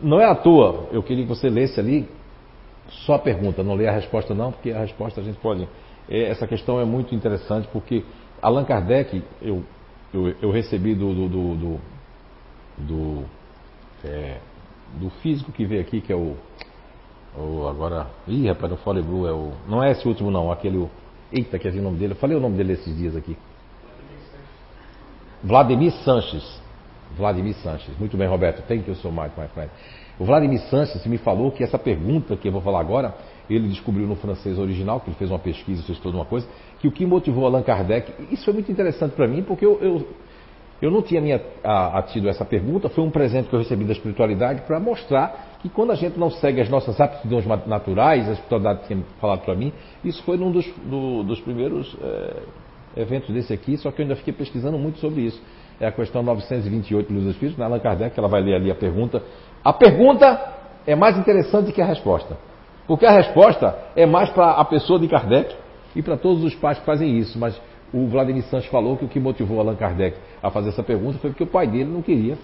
não é à toa, eu queria que você lesse ali só a pergunta, não lê a resposta não, porque a resposta a gente pode. É, essa questão é muito interessante porque Allan Kardec, eu, eu, eu recebi do, do, do, do, do, é, do físico que veio aqui, que é o, agora. Ih, rapaz, no Fole Blue é o. Não é esse último não, aquele. Eita, que é o nome dele. Eu falei o nome dele esses dias aqui. Vladimir Sanches. Vladimir Sanches. Muito bem, Roberto. Thank you so much, my friend. O Vladimir Sanches me falou que essa pergunta que eu vou falar agora, ele descobriu no francês original, que ele fez uma pesquisa, fez toda uma coisa, que o que motivou Allan Kardec, isso foi muito interessante para mim, porque eu, eu, eu não tinha minha, a, a, tido essa pergunta, foi um presente que eu recebi da espiritualidade para mostrar que quando a gente não segue as nossas aptidões naturais, a espiritualidade tinha falado para mim, isso foi num dos, do, dos primeiros é, eventos desse aqui, só que eu ainda fiquei pesquisando muito sobre isso. É a questão 928 dos Espíritos, na Allan Kardec, ela vai ler ali a pergunta. A pergunta é mais interessante que a resposta. Porque a resposta é mais para a pessoa de Kardec e para todos os pais que fazem isso. Mas o Vladimir Santos falou que o que motivou Allan Kardec a fazer essa pergunta foi porque o pai dele não queria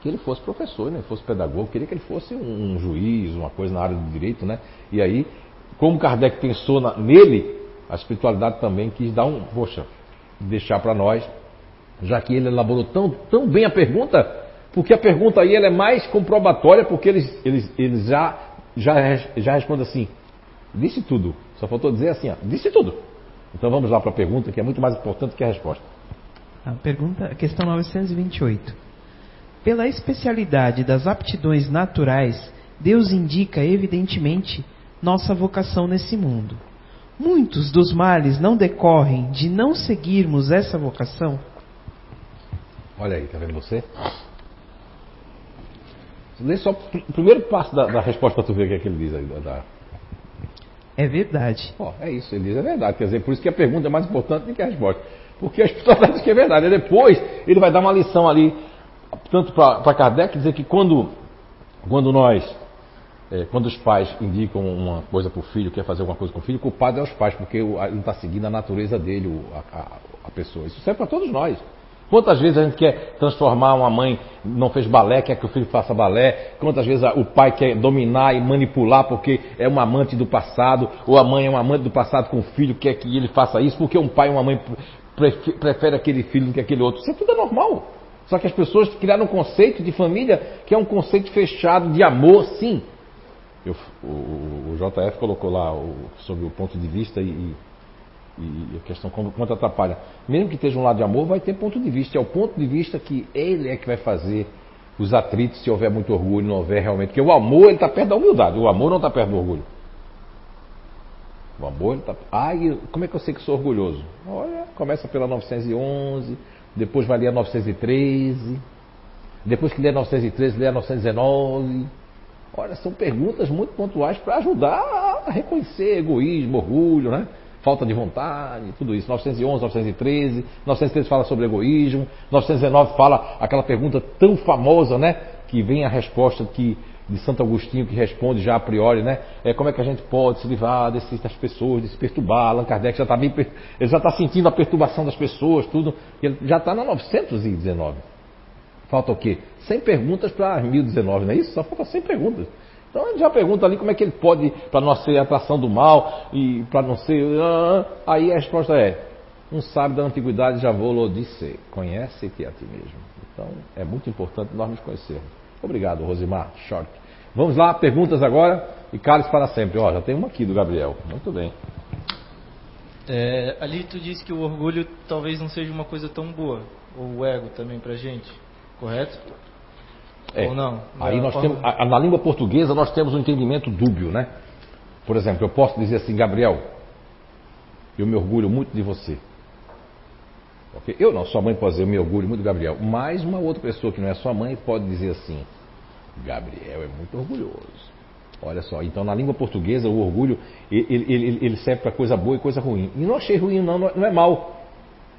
que ele fosse professor, né? fosse pedagogo, queria que ele fosse um, juiz, uma coisa na área do direito, né? E aí, como Kardec pensou na, nele, a espiritualidade também quis dar um, poxa, deixar para nós, já que ele elaborou tão, tão bem a pergunta, porque a pergunta aí ela é mais comprobatória, porque eles, eles, eles já, já, já respondem assim, disse tudo. Só faltou dizer assim, ó, disse tudo. Então vamos lá para a pergunta, que é muito mais importante que a resposta. A pergunta, questão 928. Pela especialidade das aptidões naturais, Deus indica evidentemente nossa vocação nesse mundo. Muitos dos males não decorrem de não seguirmos essa vocação? Olha aí, tá vendo você? Lê só o primeiro passo da, da resposta para tu ver o que é que ele diz aí. Da, é verdade. Oh, é isso, ele diz é verdade. Quer dizer, por isso que a pergunta é mais importante do que a resposta. Porque a espiritualidade diz que é verdade. E depois ele vai dar uma lição ali, tanto para Kardec, dizer que quando, quando nós, é, quando os pais indicam uma coisa para o filho, quer fazer alguma coisa com o filho, o culpado é os pais, porque ele não está seguindo a natureza dele, a, a, a pessoa. Isso serve para todos nós. Quantas vezes a gente quer transformar uma mãe, não fez balé, quer que o filho faça balé? Quantas vezes o pai quer dominar e manipular porque é um amante do passado, ou a mãe é um amante do passado com o filho, quer que ele faça isso, porque um pai e uma mãe prefere aquele filho do que aquele outro. Isso é tudo normal. Só que as pessoas criaram um conceito de família que é um conceito fechado de amor, sim. Eu, o, o, JF colocou lá o, sobre o ponto de vista e, e a questão quanto atrapalha. Mesmo que esteja um lado de amor, vai ter ponto de vista. É o ponto de vista que ele é que vai fazer os atritos se houver muito orgulho, não houver realmente. Porque o amor ele está perto da humildade, o amor não está perto do orgulho. O amor ele está. Ai, como é que eu sei que sou orgulhoso? Olha, começa pela 911, depois vai ler a 913, depois que lê a 913, lê a 919. Olha, são perguntas muito pontuais para ajudar a reconhecer egoísmo, orgulho, né? Falta de vontade, tudo isso. 911, 913, 913 fala sobre egoísmo, 919 fala aquela pergunta tão famosa, né? Que vem a resposta que de Santo Agostinho que responde já a priori, né? É como é que a gente pode se livrar desse, das pessoas, de se perturbar. Allan Kardec já está bem, ele já está sentindo a perturbação das pessoas, tudo. Ele já está na 919. Falta o quê? 100 perguntas para 1019, não é isso? Só falta 100 perguntas. Então ele já pergunta ali como é que ele pode, para não ser atração do mal e para não ser. Uh, aí a resposta é: um sábio da antiguidade já vou dizer, conhece-te a ti mesmo. Então é muito importante nós nos conhecermos. Obrigado, Rosimar Short. Vamos lá, perguntas agora e caros para sempre. Ó, já tem uma aqui do Gabriel. Muito bem. É, ali tu disse que o orgulho talvez não seja uma coisa tão boa, ou o ego também pra gente, correto? É. Ou não? Aí nós temos, a, na língua portuguesa nós temos um entendimento dúbio, né? Por exemplo, eu posso dizer assim, Gabriel, eu me orgulho muito de você. Okay? Eu não, sua mãe pode dizer, eu me orgulho muito do Gabriel. Mas uma outra pessoa que não é sua mãe pode dizer assim, Gabriel é muito orgulhoso. Olha só, então na língua portuguesa o orgulho ele, ele, ele serve para coisa boa e coisa ruim. E não achei ruim, não, não é mal.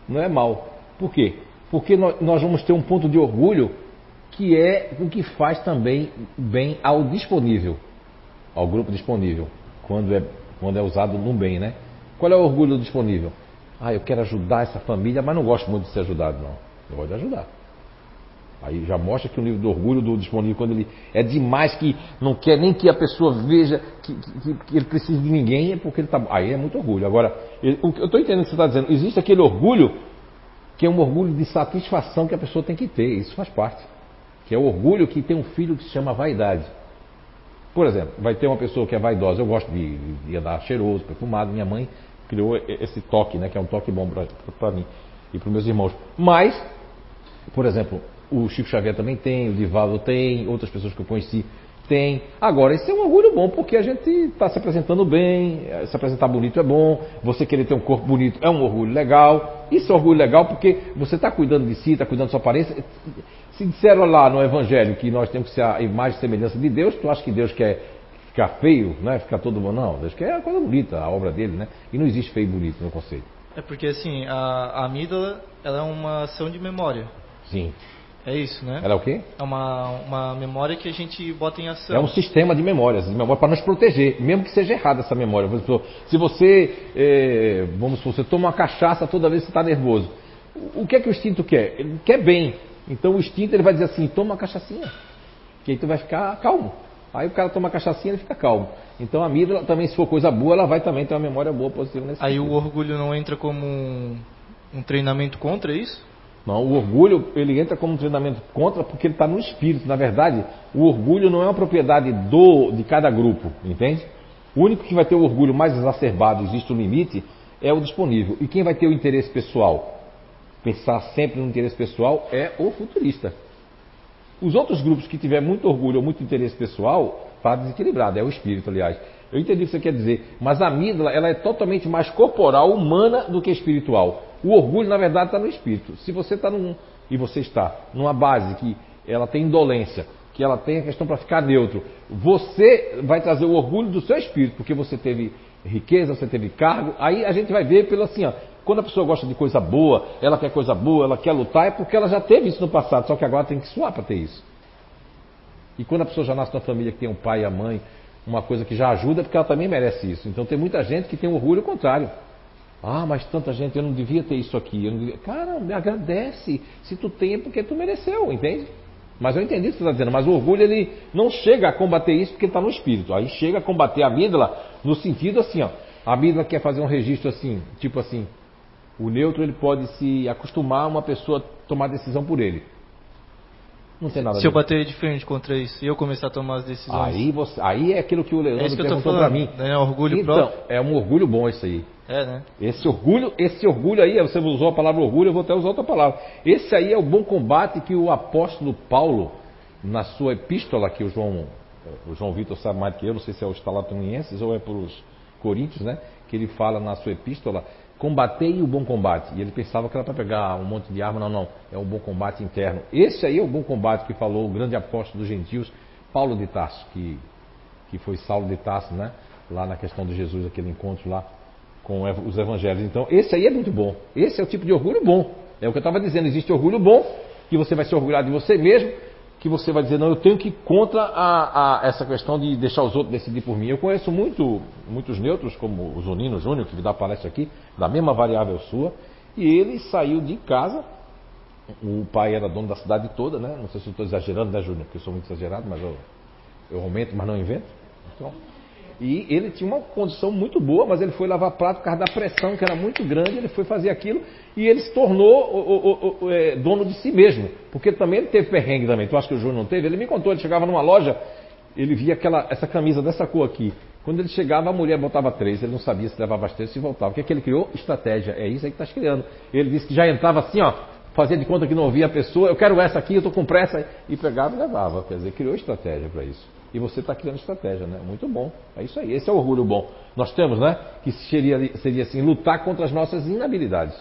Não é mal. Por quê? Porque nós, nós vamos ter um ponto de orgulho que é o que faz também bem ao disponível, ao grupo disponível, quando é, quando é usado no bem, né? Qual é o orgulho do disponível? Ah, eu quero ajudar essa família, mas não gosto muito de ser ajudado, não. Eu gosto de ajudar. Aí já mostra que o nível do orgulho do disponível, quando ele é demais que não quer nem que a pessoa veja que, que, que ele precisa de ninguém, é porque ele está. Aí é muito orgulho. Agora, eu estou entendendo o que você está dizendo. Existe aquele orgulho que é um orgulho de satisfação que a pessoa tem que ter. Isso faz parte. Que é o orgulho que tem um filho que se chama vaidade. Por exemplo, vai ter uma pessoa que é vaidosa. Eu gosto de, de andar cheiroso, perfumado. Minha mãe criou esse toque, né, que é um toque bom para mim e para meus irmãos. Mas, por exemplo, o Chico Xavier também tem, o Divaldo tem, outras pessoas que eu conheci tem. Agora, isso é um orgulho bom, porque a gente está se apresentando bem, eh, se apresentar bonito é bom, você querer ter um corpo bonito é um orgulho legal. Isso é um orgulho legal porque você está cuidando de si, está cuidando da sua aparência. Se disseram lá no Evangelho que nós temos que ser a imagem e semelhança de Deus, tu acha que Deus quer ficar feio, né? ficar todo bom? Não, Deus quer a coisa bonita, a obra dele, né? E não existe feio e bonito no conceito. É porque assim, a, a amígdala ela é uma ação de memória. Sim. É isso, né? Ela é o quê? É uma, uma memória que a gente bota em ação. É um sistema de memórias, de memória para nos proteger, mesmo que seja errada essa memória. Se você, é, vamos supor, você toma uma cachaça toda vez que você está nervoso, o que é que o instinto quer? Ele quer bem. Então o instinto ele vai dizer assim, toma uma cachaçinha, que aí tu vai ficar calmo. Aí o cara toma uma cachaçinha e fica calmo. Então a amígdala também, se for coisa boa, ela vai também ter uma memória boa, positiva nesse Aí sentido. o orgulho não entra como um, um treinamento contra isso? Não, o orgulho ele entra como um treinamento contra porque ele está no espírito. Na verdade, o orgulho não é uma propriedade do de cada grupo, entende? O único que vai ter o orgulho mais exacerbado, existe um limite, é o disponível. E quem vai ter o interesse pessoal? Pensar sempre no interesse pessoal é o futurista. Os outros grupos que tiver muito orgulho ou muito interesse pessoal, está desequilibrado, é o espírito, aliás. Eu entendi o que você quer dizer, mas a amígdala ela é totalmente mais corporal, humana do que espiritual. O orgulho, na verdade, está no espírito. Se você está num. E você está numa base que ela tem indolência, que ela tem a questão para ficar neutro, você vai trazer o orgulho do seu espírito, porque você teve riqueza, você teve cargo. Aí a gente vai ver pelo assim, ó, quando a pessoa gosta de coisa boa, ela quer coisa boa, ela quer lutar, é porque ela já teve isso no passado, só que agora tem que suar para ter isso. E quando a pessoa já nasce numa família que tem um pai e a mãe, uma coisa que já ajuda, é porque ela também merece isso. Então tem muita gente que tem orgulho contrário. Ah, mas tanta gente, eu não devia ter isso aqui. Devia... Cara, me agradece. Se tu tem é porque tu mereceu, entende? Mas eu entendi o que você está dizendo. Mas o orgulho, ele não chega a combater isso porque está no espírito. Aí chega a combater a amígdala no sentido assim, ó. A amígdala quer fazer um registro assim, tipo assim. O neutro, ele pode se acostumar a uma pessoa tomar decisão por ele. Não tem nada Se eu bater de frente contra isso e eu começar a tomar as decisões. Aí, você, aí é aquilo que o Leandro é perguntou para mim. É orgulho então, próprio. É um orgulho bom isso aí. É, né? Esse orgulho, esse orgulho aí, você usou a palavra orgulho, eu vou até usar outra palavra. Esse aí é o bom combate que o apóstolo Paulo, na sua epístola, que o João, o João Vitor sabe mais que eu, não sei se é os Talatonienses ou é para os Coríntios, né? Que ele fala na sua epístola, combatei o bom combate. E ele pensava que era para pegar um monte de arma, não, não. É um bom combate interno. Esse aí é o bom combate que falou o grande apóstolo dos gentios, Paulo de Tarso, que, que foi Saulo de Tarso, né? Lá na questão de Jesus, aquele encontro lá com os evangelhos. Então, esse aí é muito bom. Esse é o tipo de orgulho bom. É o que eu estava dizendo. Existe orgulho bom, que você vai se orgulhar de você mesmo, que você vai dizer, não, eu tenho que ir contra a, a, essa questão de deixar os outros decidir por mim. Eu conheço muito, muitos neutros, como o Zonino Júnior, que me dá palestra aqui, da mesma variável sua, e ele saiu de casa. O pai era dono da cidade toda, né? Não sei se eu estou exagerando, né, Júnior? Porque eu sou muito exagerado, mas eu, eu aumento, mas não invento. Então, e ele tinha uma condição muito boa, mas ele foi lavar prato por causa da pressão que era muito grande, ele foi fazer aquilo e ele se tornou o, o, o, é, dono de si mesmo. Porque também ele teve perrengue também. Tu acha que o Júnior não teve? Ele me contou, ele chegava numa loja, ele via aquela, essa camisa dessa cor aqui. Quando ele chegava, a mulher botava três, ele não sabia se levava as três se voltava. O que é que ele criou? Estratégia. É isso aí que está criando. Ele disse que já entrava assim, ó, fazia de conta que não ouvia a pessoa, eu quero essa aqui, eu estou com pressa, e pegava e levava. Quer dizer, criou estratégia para isso. E você está criando estratégia, né? Muito bom. É isso aí. Esse é o orgulho bom. Nós temos, né? Que seria, seria assim, lutar contra as nossas inabilidades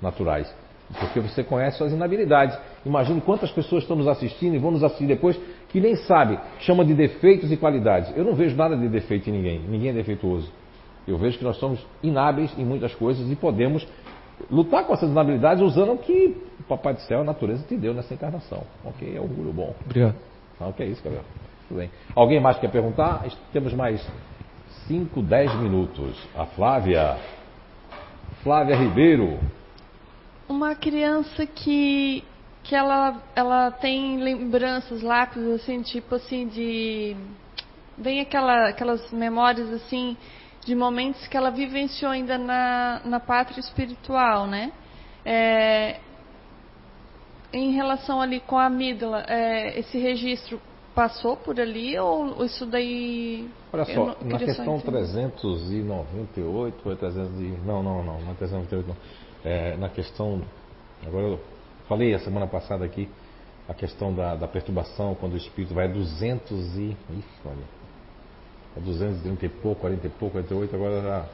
naturais. Porque você conhece suas inabilidades. Imagine quantas pessoas estão nos assistindo e vão nos assistir depois que nem sabe, chama de defeitos e qualidades. Eu não vejo nada de defeito em ninguém. Ninguém é defeituoso. Eu vejo que nós somos inábeis em muitas coisas e podemos lutar com essas inabilidades usando o que o Papai do Céu, a natureza, te deu nessa encarnação. Ok? É orgulho bom. Obrigado. Não, que é isso, Gabriel. Tudo bem. Alguém mais quer perguntar? Temos mais 5, 10 minutos. A Flávia. Flávia Ribeiro. Uma criança que que ela ela tem lembranças, lápis assim, tipo assim de vem aquela aquelas memórias assim de momentos que ela vivenciou ainda na, na pátria espiritual, né? É, em relação ali com a amígdala, é, esse registro passou por ali ou isso daí. Olha só, na questão 398, foi 300 e, não, não, não, não é 398 não. É, na questão, agora eu falei a semana passada aqui, a questão da, da perturbação, quando o espírito vai a 200 e. Ixi, olha. É 230 e pouco, 40 e pouco, 48, agora já.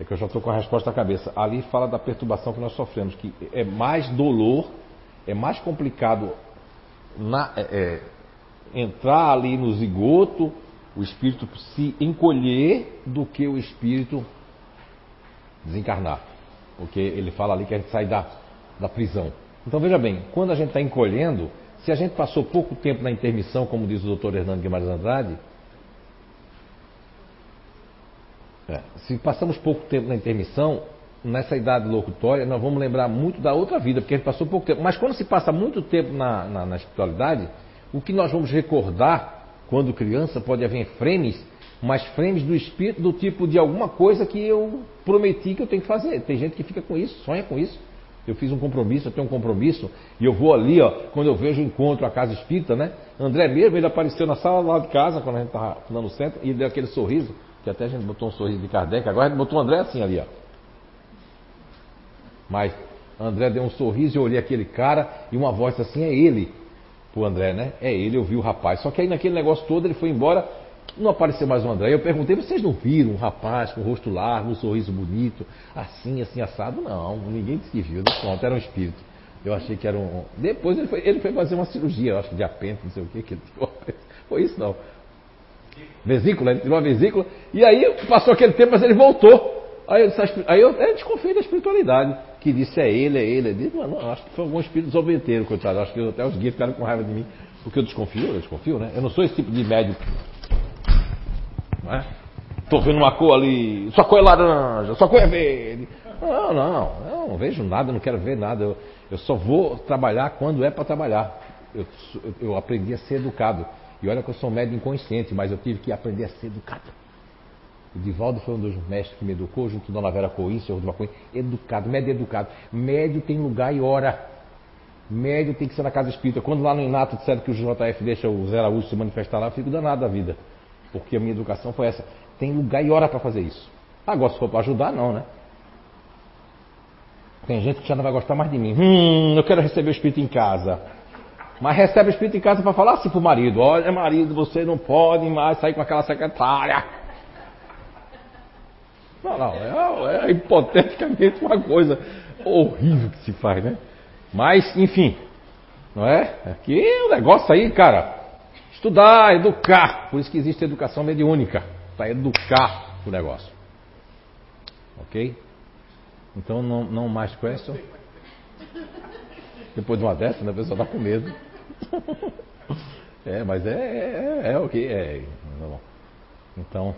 É que eu já estou com a resposta na cabeça. Ali fala da perturbação que nós sofremos, que é mais dolor, é mais complicado na, é, é entrar ali no zigoto, o espírito se encolher do que o espírito desencarnar. Porque ele fala ali que a gente sai da, da prisão. Então veja bem, quando a gente está encolhendo, se a gente passou pouco tempo na intermissão, como diz o doutor Hernando Guimarães Andrade, é, se passamos pouco tempo na intermissão, nessa idade locutória, nós vamos lembrar muito da outra vida, porque a gente passou pouco tempo. Mas quando se passa muito tempo na, na, na espiritualidade, o que nós vamos recordar quando criança pode haver frames, mas frames do espírito do tipo de alguma coisa que eu prometi que eu tenho que fazer. Tem gente que fica com isso, sonha com isso. Eu fiz um compromisso, eu tenho um compromisso, e eu vou ali, ó, quando eu vejo o encontro, a casa espírita, né? André mesmo, ele apareceu na sala lá de casa, quando a gente estava no centro, e deu aquele sorriso, que até a gente botou um sorriso de Kardec, agora a gente botou o André assim ali, ó. Mas André deu um sorriso, eu olhei aquele cara, e uma voz assim, é ele o André, né? É ele, eu vi o rapaz. Só que aí naquele negócio todo ele foi embora, não apareceu mais o André. Eu perguntei, vocês não viram um rapaz com o rosto largo, um sorriso bonito, assim, assim, assado? Não, ninguém disse que viu. Pronto, era um espírito. Eu achei que era um. Depois ele foi, ele foi fazer uma cirurgia, eu acho de apêndice, não sei o que, que ele tirou. Foi isso não. Vesícula, ele tirou a vesícula. E aí passou aquele tempo, mas ele voltou. Aí eu, aí eu, eu desconfiei da espiritualidade, que disse é ele, é ele. Eu disse, mano, acho que foi algum espírito desobediente, coitado. Acho que até os guias ficaram com raiva de mim, porque eu desconfio, eu desconfio, né? Eu não sou esse tipo de médium. Não é? Tô vendo uma cor ali, sua cor é laranja, sua cor é verde. Não, não, eu não vejo nada, não quero ver nada. Eu, eu só vou trabalhar quando é para trabalhar. Eu, eu aprendi a ser educado. E olha que eu sou um médium inconsciente, mas eu tive que aprender a ser educado. O Divaldo foi um dos mestres que me educou, junto com Dona Vera Coim, senhor de Maconha. Educado, médio educado. Médio tem lugar e hora. Médio tem que ser na casa espírita. Quando lá no Inato disseram que o JF deixa o Zé Araújo se manifestar lá, eu fico danado da vida. Porque a minha educação foi essa. Tem lugar e hora para fazer isso. Agora, se for para ajudar, não, né? Tem gente que já não vai gostar mais de mim. Hum, eu quero receber o Espírito em casa. Mas recebe o Espírito em casa para falar assim pro marido: Olha, marido, você não pode mais sair com aquela secretária. Não, não, é, é hipoteticamente uma coisa horrível que se faz, né? Mas, enfim, não é? Aqui o negócio aí, cara, estudar, educar. Por isso que existe educação mediúnica, para educar o negócio. Ok? Então, não, não mais question. Depois de uma dessa, né, a pessoa está com medo. é, mas é, é, é, é que é. Então,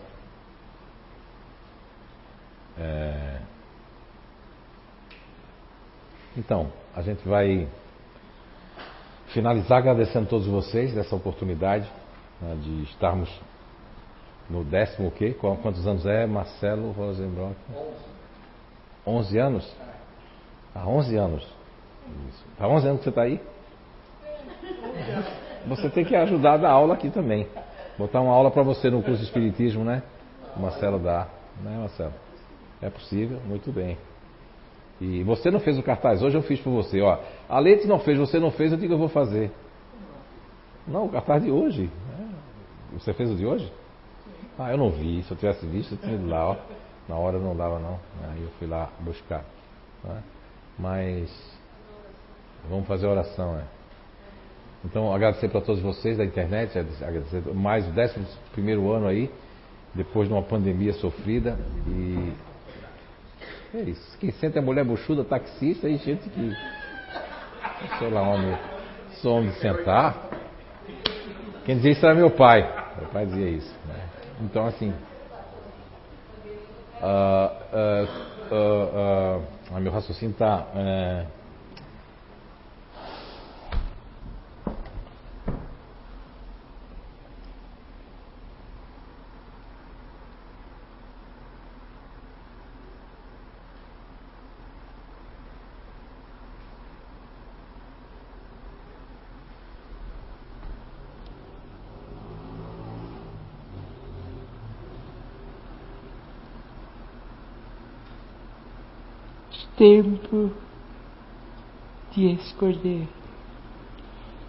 é, então, a gente vai finalizar agradecendo a todos vocês dessa oportunidade né, de estarmos no décimo o quê? Quantos anos é Marcelo Rosenbrock? 11 anos? Há 11 anos. Isso. Há 11 anos que você está aí? Você tem que ajudar a dar aula aqui também. Botar uma aula para você no curso de Espiritismo, né? O Marcelo dá, né, Marcelo? É possível, muito bem. E você não fez o cartaz, hoje eu fiz por você. Ó, a Leite não fez, você não fez, eu digo eu vou fazer. Não, o cartaz de hoje. É. Você fez o de hoje? Ah, eu não vi. Se eu tivesse visto, eu tinha ido lá. Ó. Na hora não dava não. Aí eu fui lá buscar. Né? Mas vamos fazer oração. É. Então agradecer para todos vocês da internet, agradecer mais o décimo primeiro ano aí, depois de uma pandemia sofrida. E é isso. Quem sente é mulher buchuda, taxista e gente que. Sei lá onde. Só onde sentar. Quem dizia isso era meu pai. Meu pai dizia isso. Né? Então, assim. Uh, uh, uh, meu raciocínio está. Eh, tempo escolher.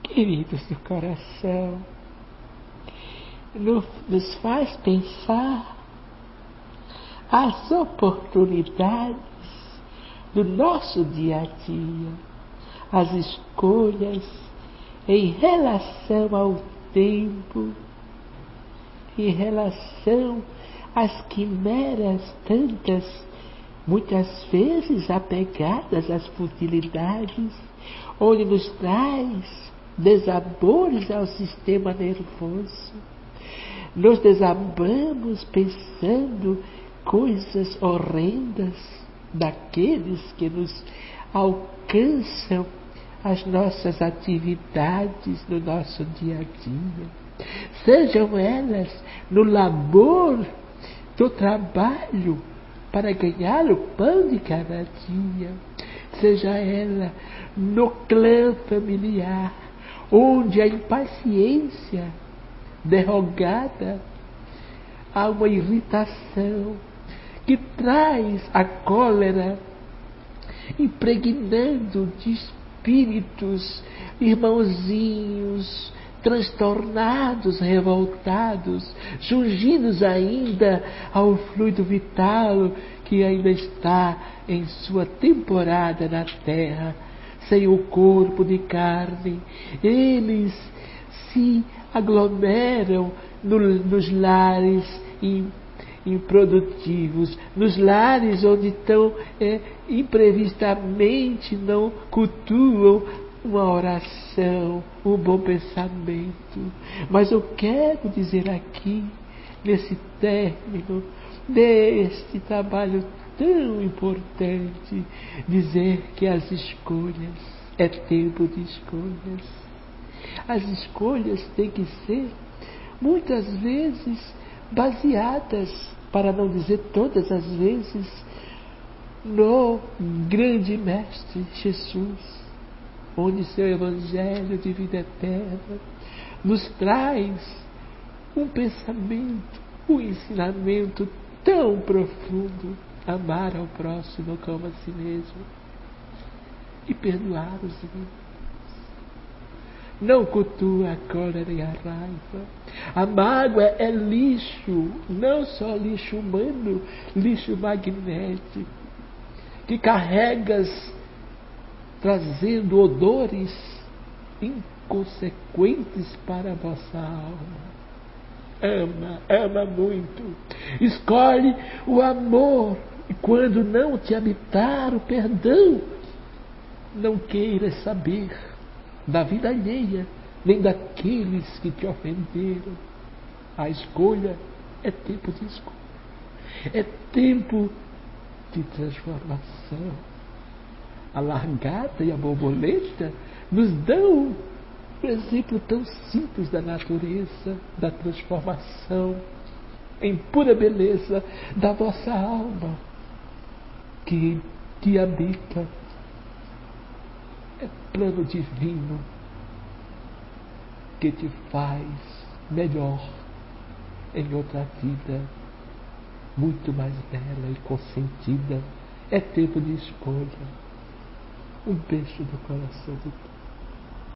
Queridos do coração, nos faz pensar as oportunidades do nosso dia a dia, as escolhas em relação ao tempo, em relação às quimeras tantas muitas vezes apegadas às futilidades, onde nos traz desabores ao sistema nervoso. Nos desabamos pensando coisas horrendas daqueles que nos alcançam as nossas atividades no nosso dia a dia. Sejam elas no labor do trabalho, para ganhar o pão de cada dia, seja ela no clã familiar, onde a impaciência derrogada há uma irritação que traz a cólera, impregnando de espíritos, irmãozinhos, transtornados, revoltados, jungidos ainda ao fluido vital que ainda está em sua temporada na terra, sem o corpo de carne. Eles se aglomeram no, nos lares improdutivos, nos lares onde tão é, imprevistamente não cultuam uma oração, um bom pensamento. Mas eu quero dizer aqui, nesse término deste trabalho tão importante, dizer que as escolhas é tempo de escolhas. As escolhas têm que ser muitas vezes baseadas, para não dizer todas as vezes, no grande mestre Jesus onde seu Evangelho de vida eterna nos traz um pensamento, um ensinamento tão profundo amar ao próximo como a si mesmo e perdoar os inimigos. Não cultua a cólera e a raiva. A mágoa é lixo, não só lixo humano, lixo magnético, que carregas trazendo odores inconsequentes para a vossa alma. Ama, ama muito. Escolhe o amor. E quando não te habitar o perdão, não queiras saber da vida alheia, nem daqueles que te ofenderam. A escolha é tempo de escolha. É tempo de transformação. A largata e a borboleta nos dão exemplo tão simples da natureza, da transformação em pura beleza da vossa alma que te habita é plano divino que te faz melhor em outra vida, muito mais bela e consentida. É tempo de escolha. Um beijo do coração Deus.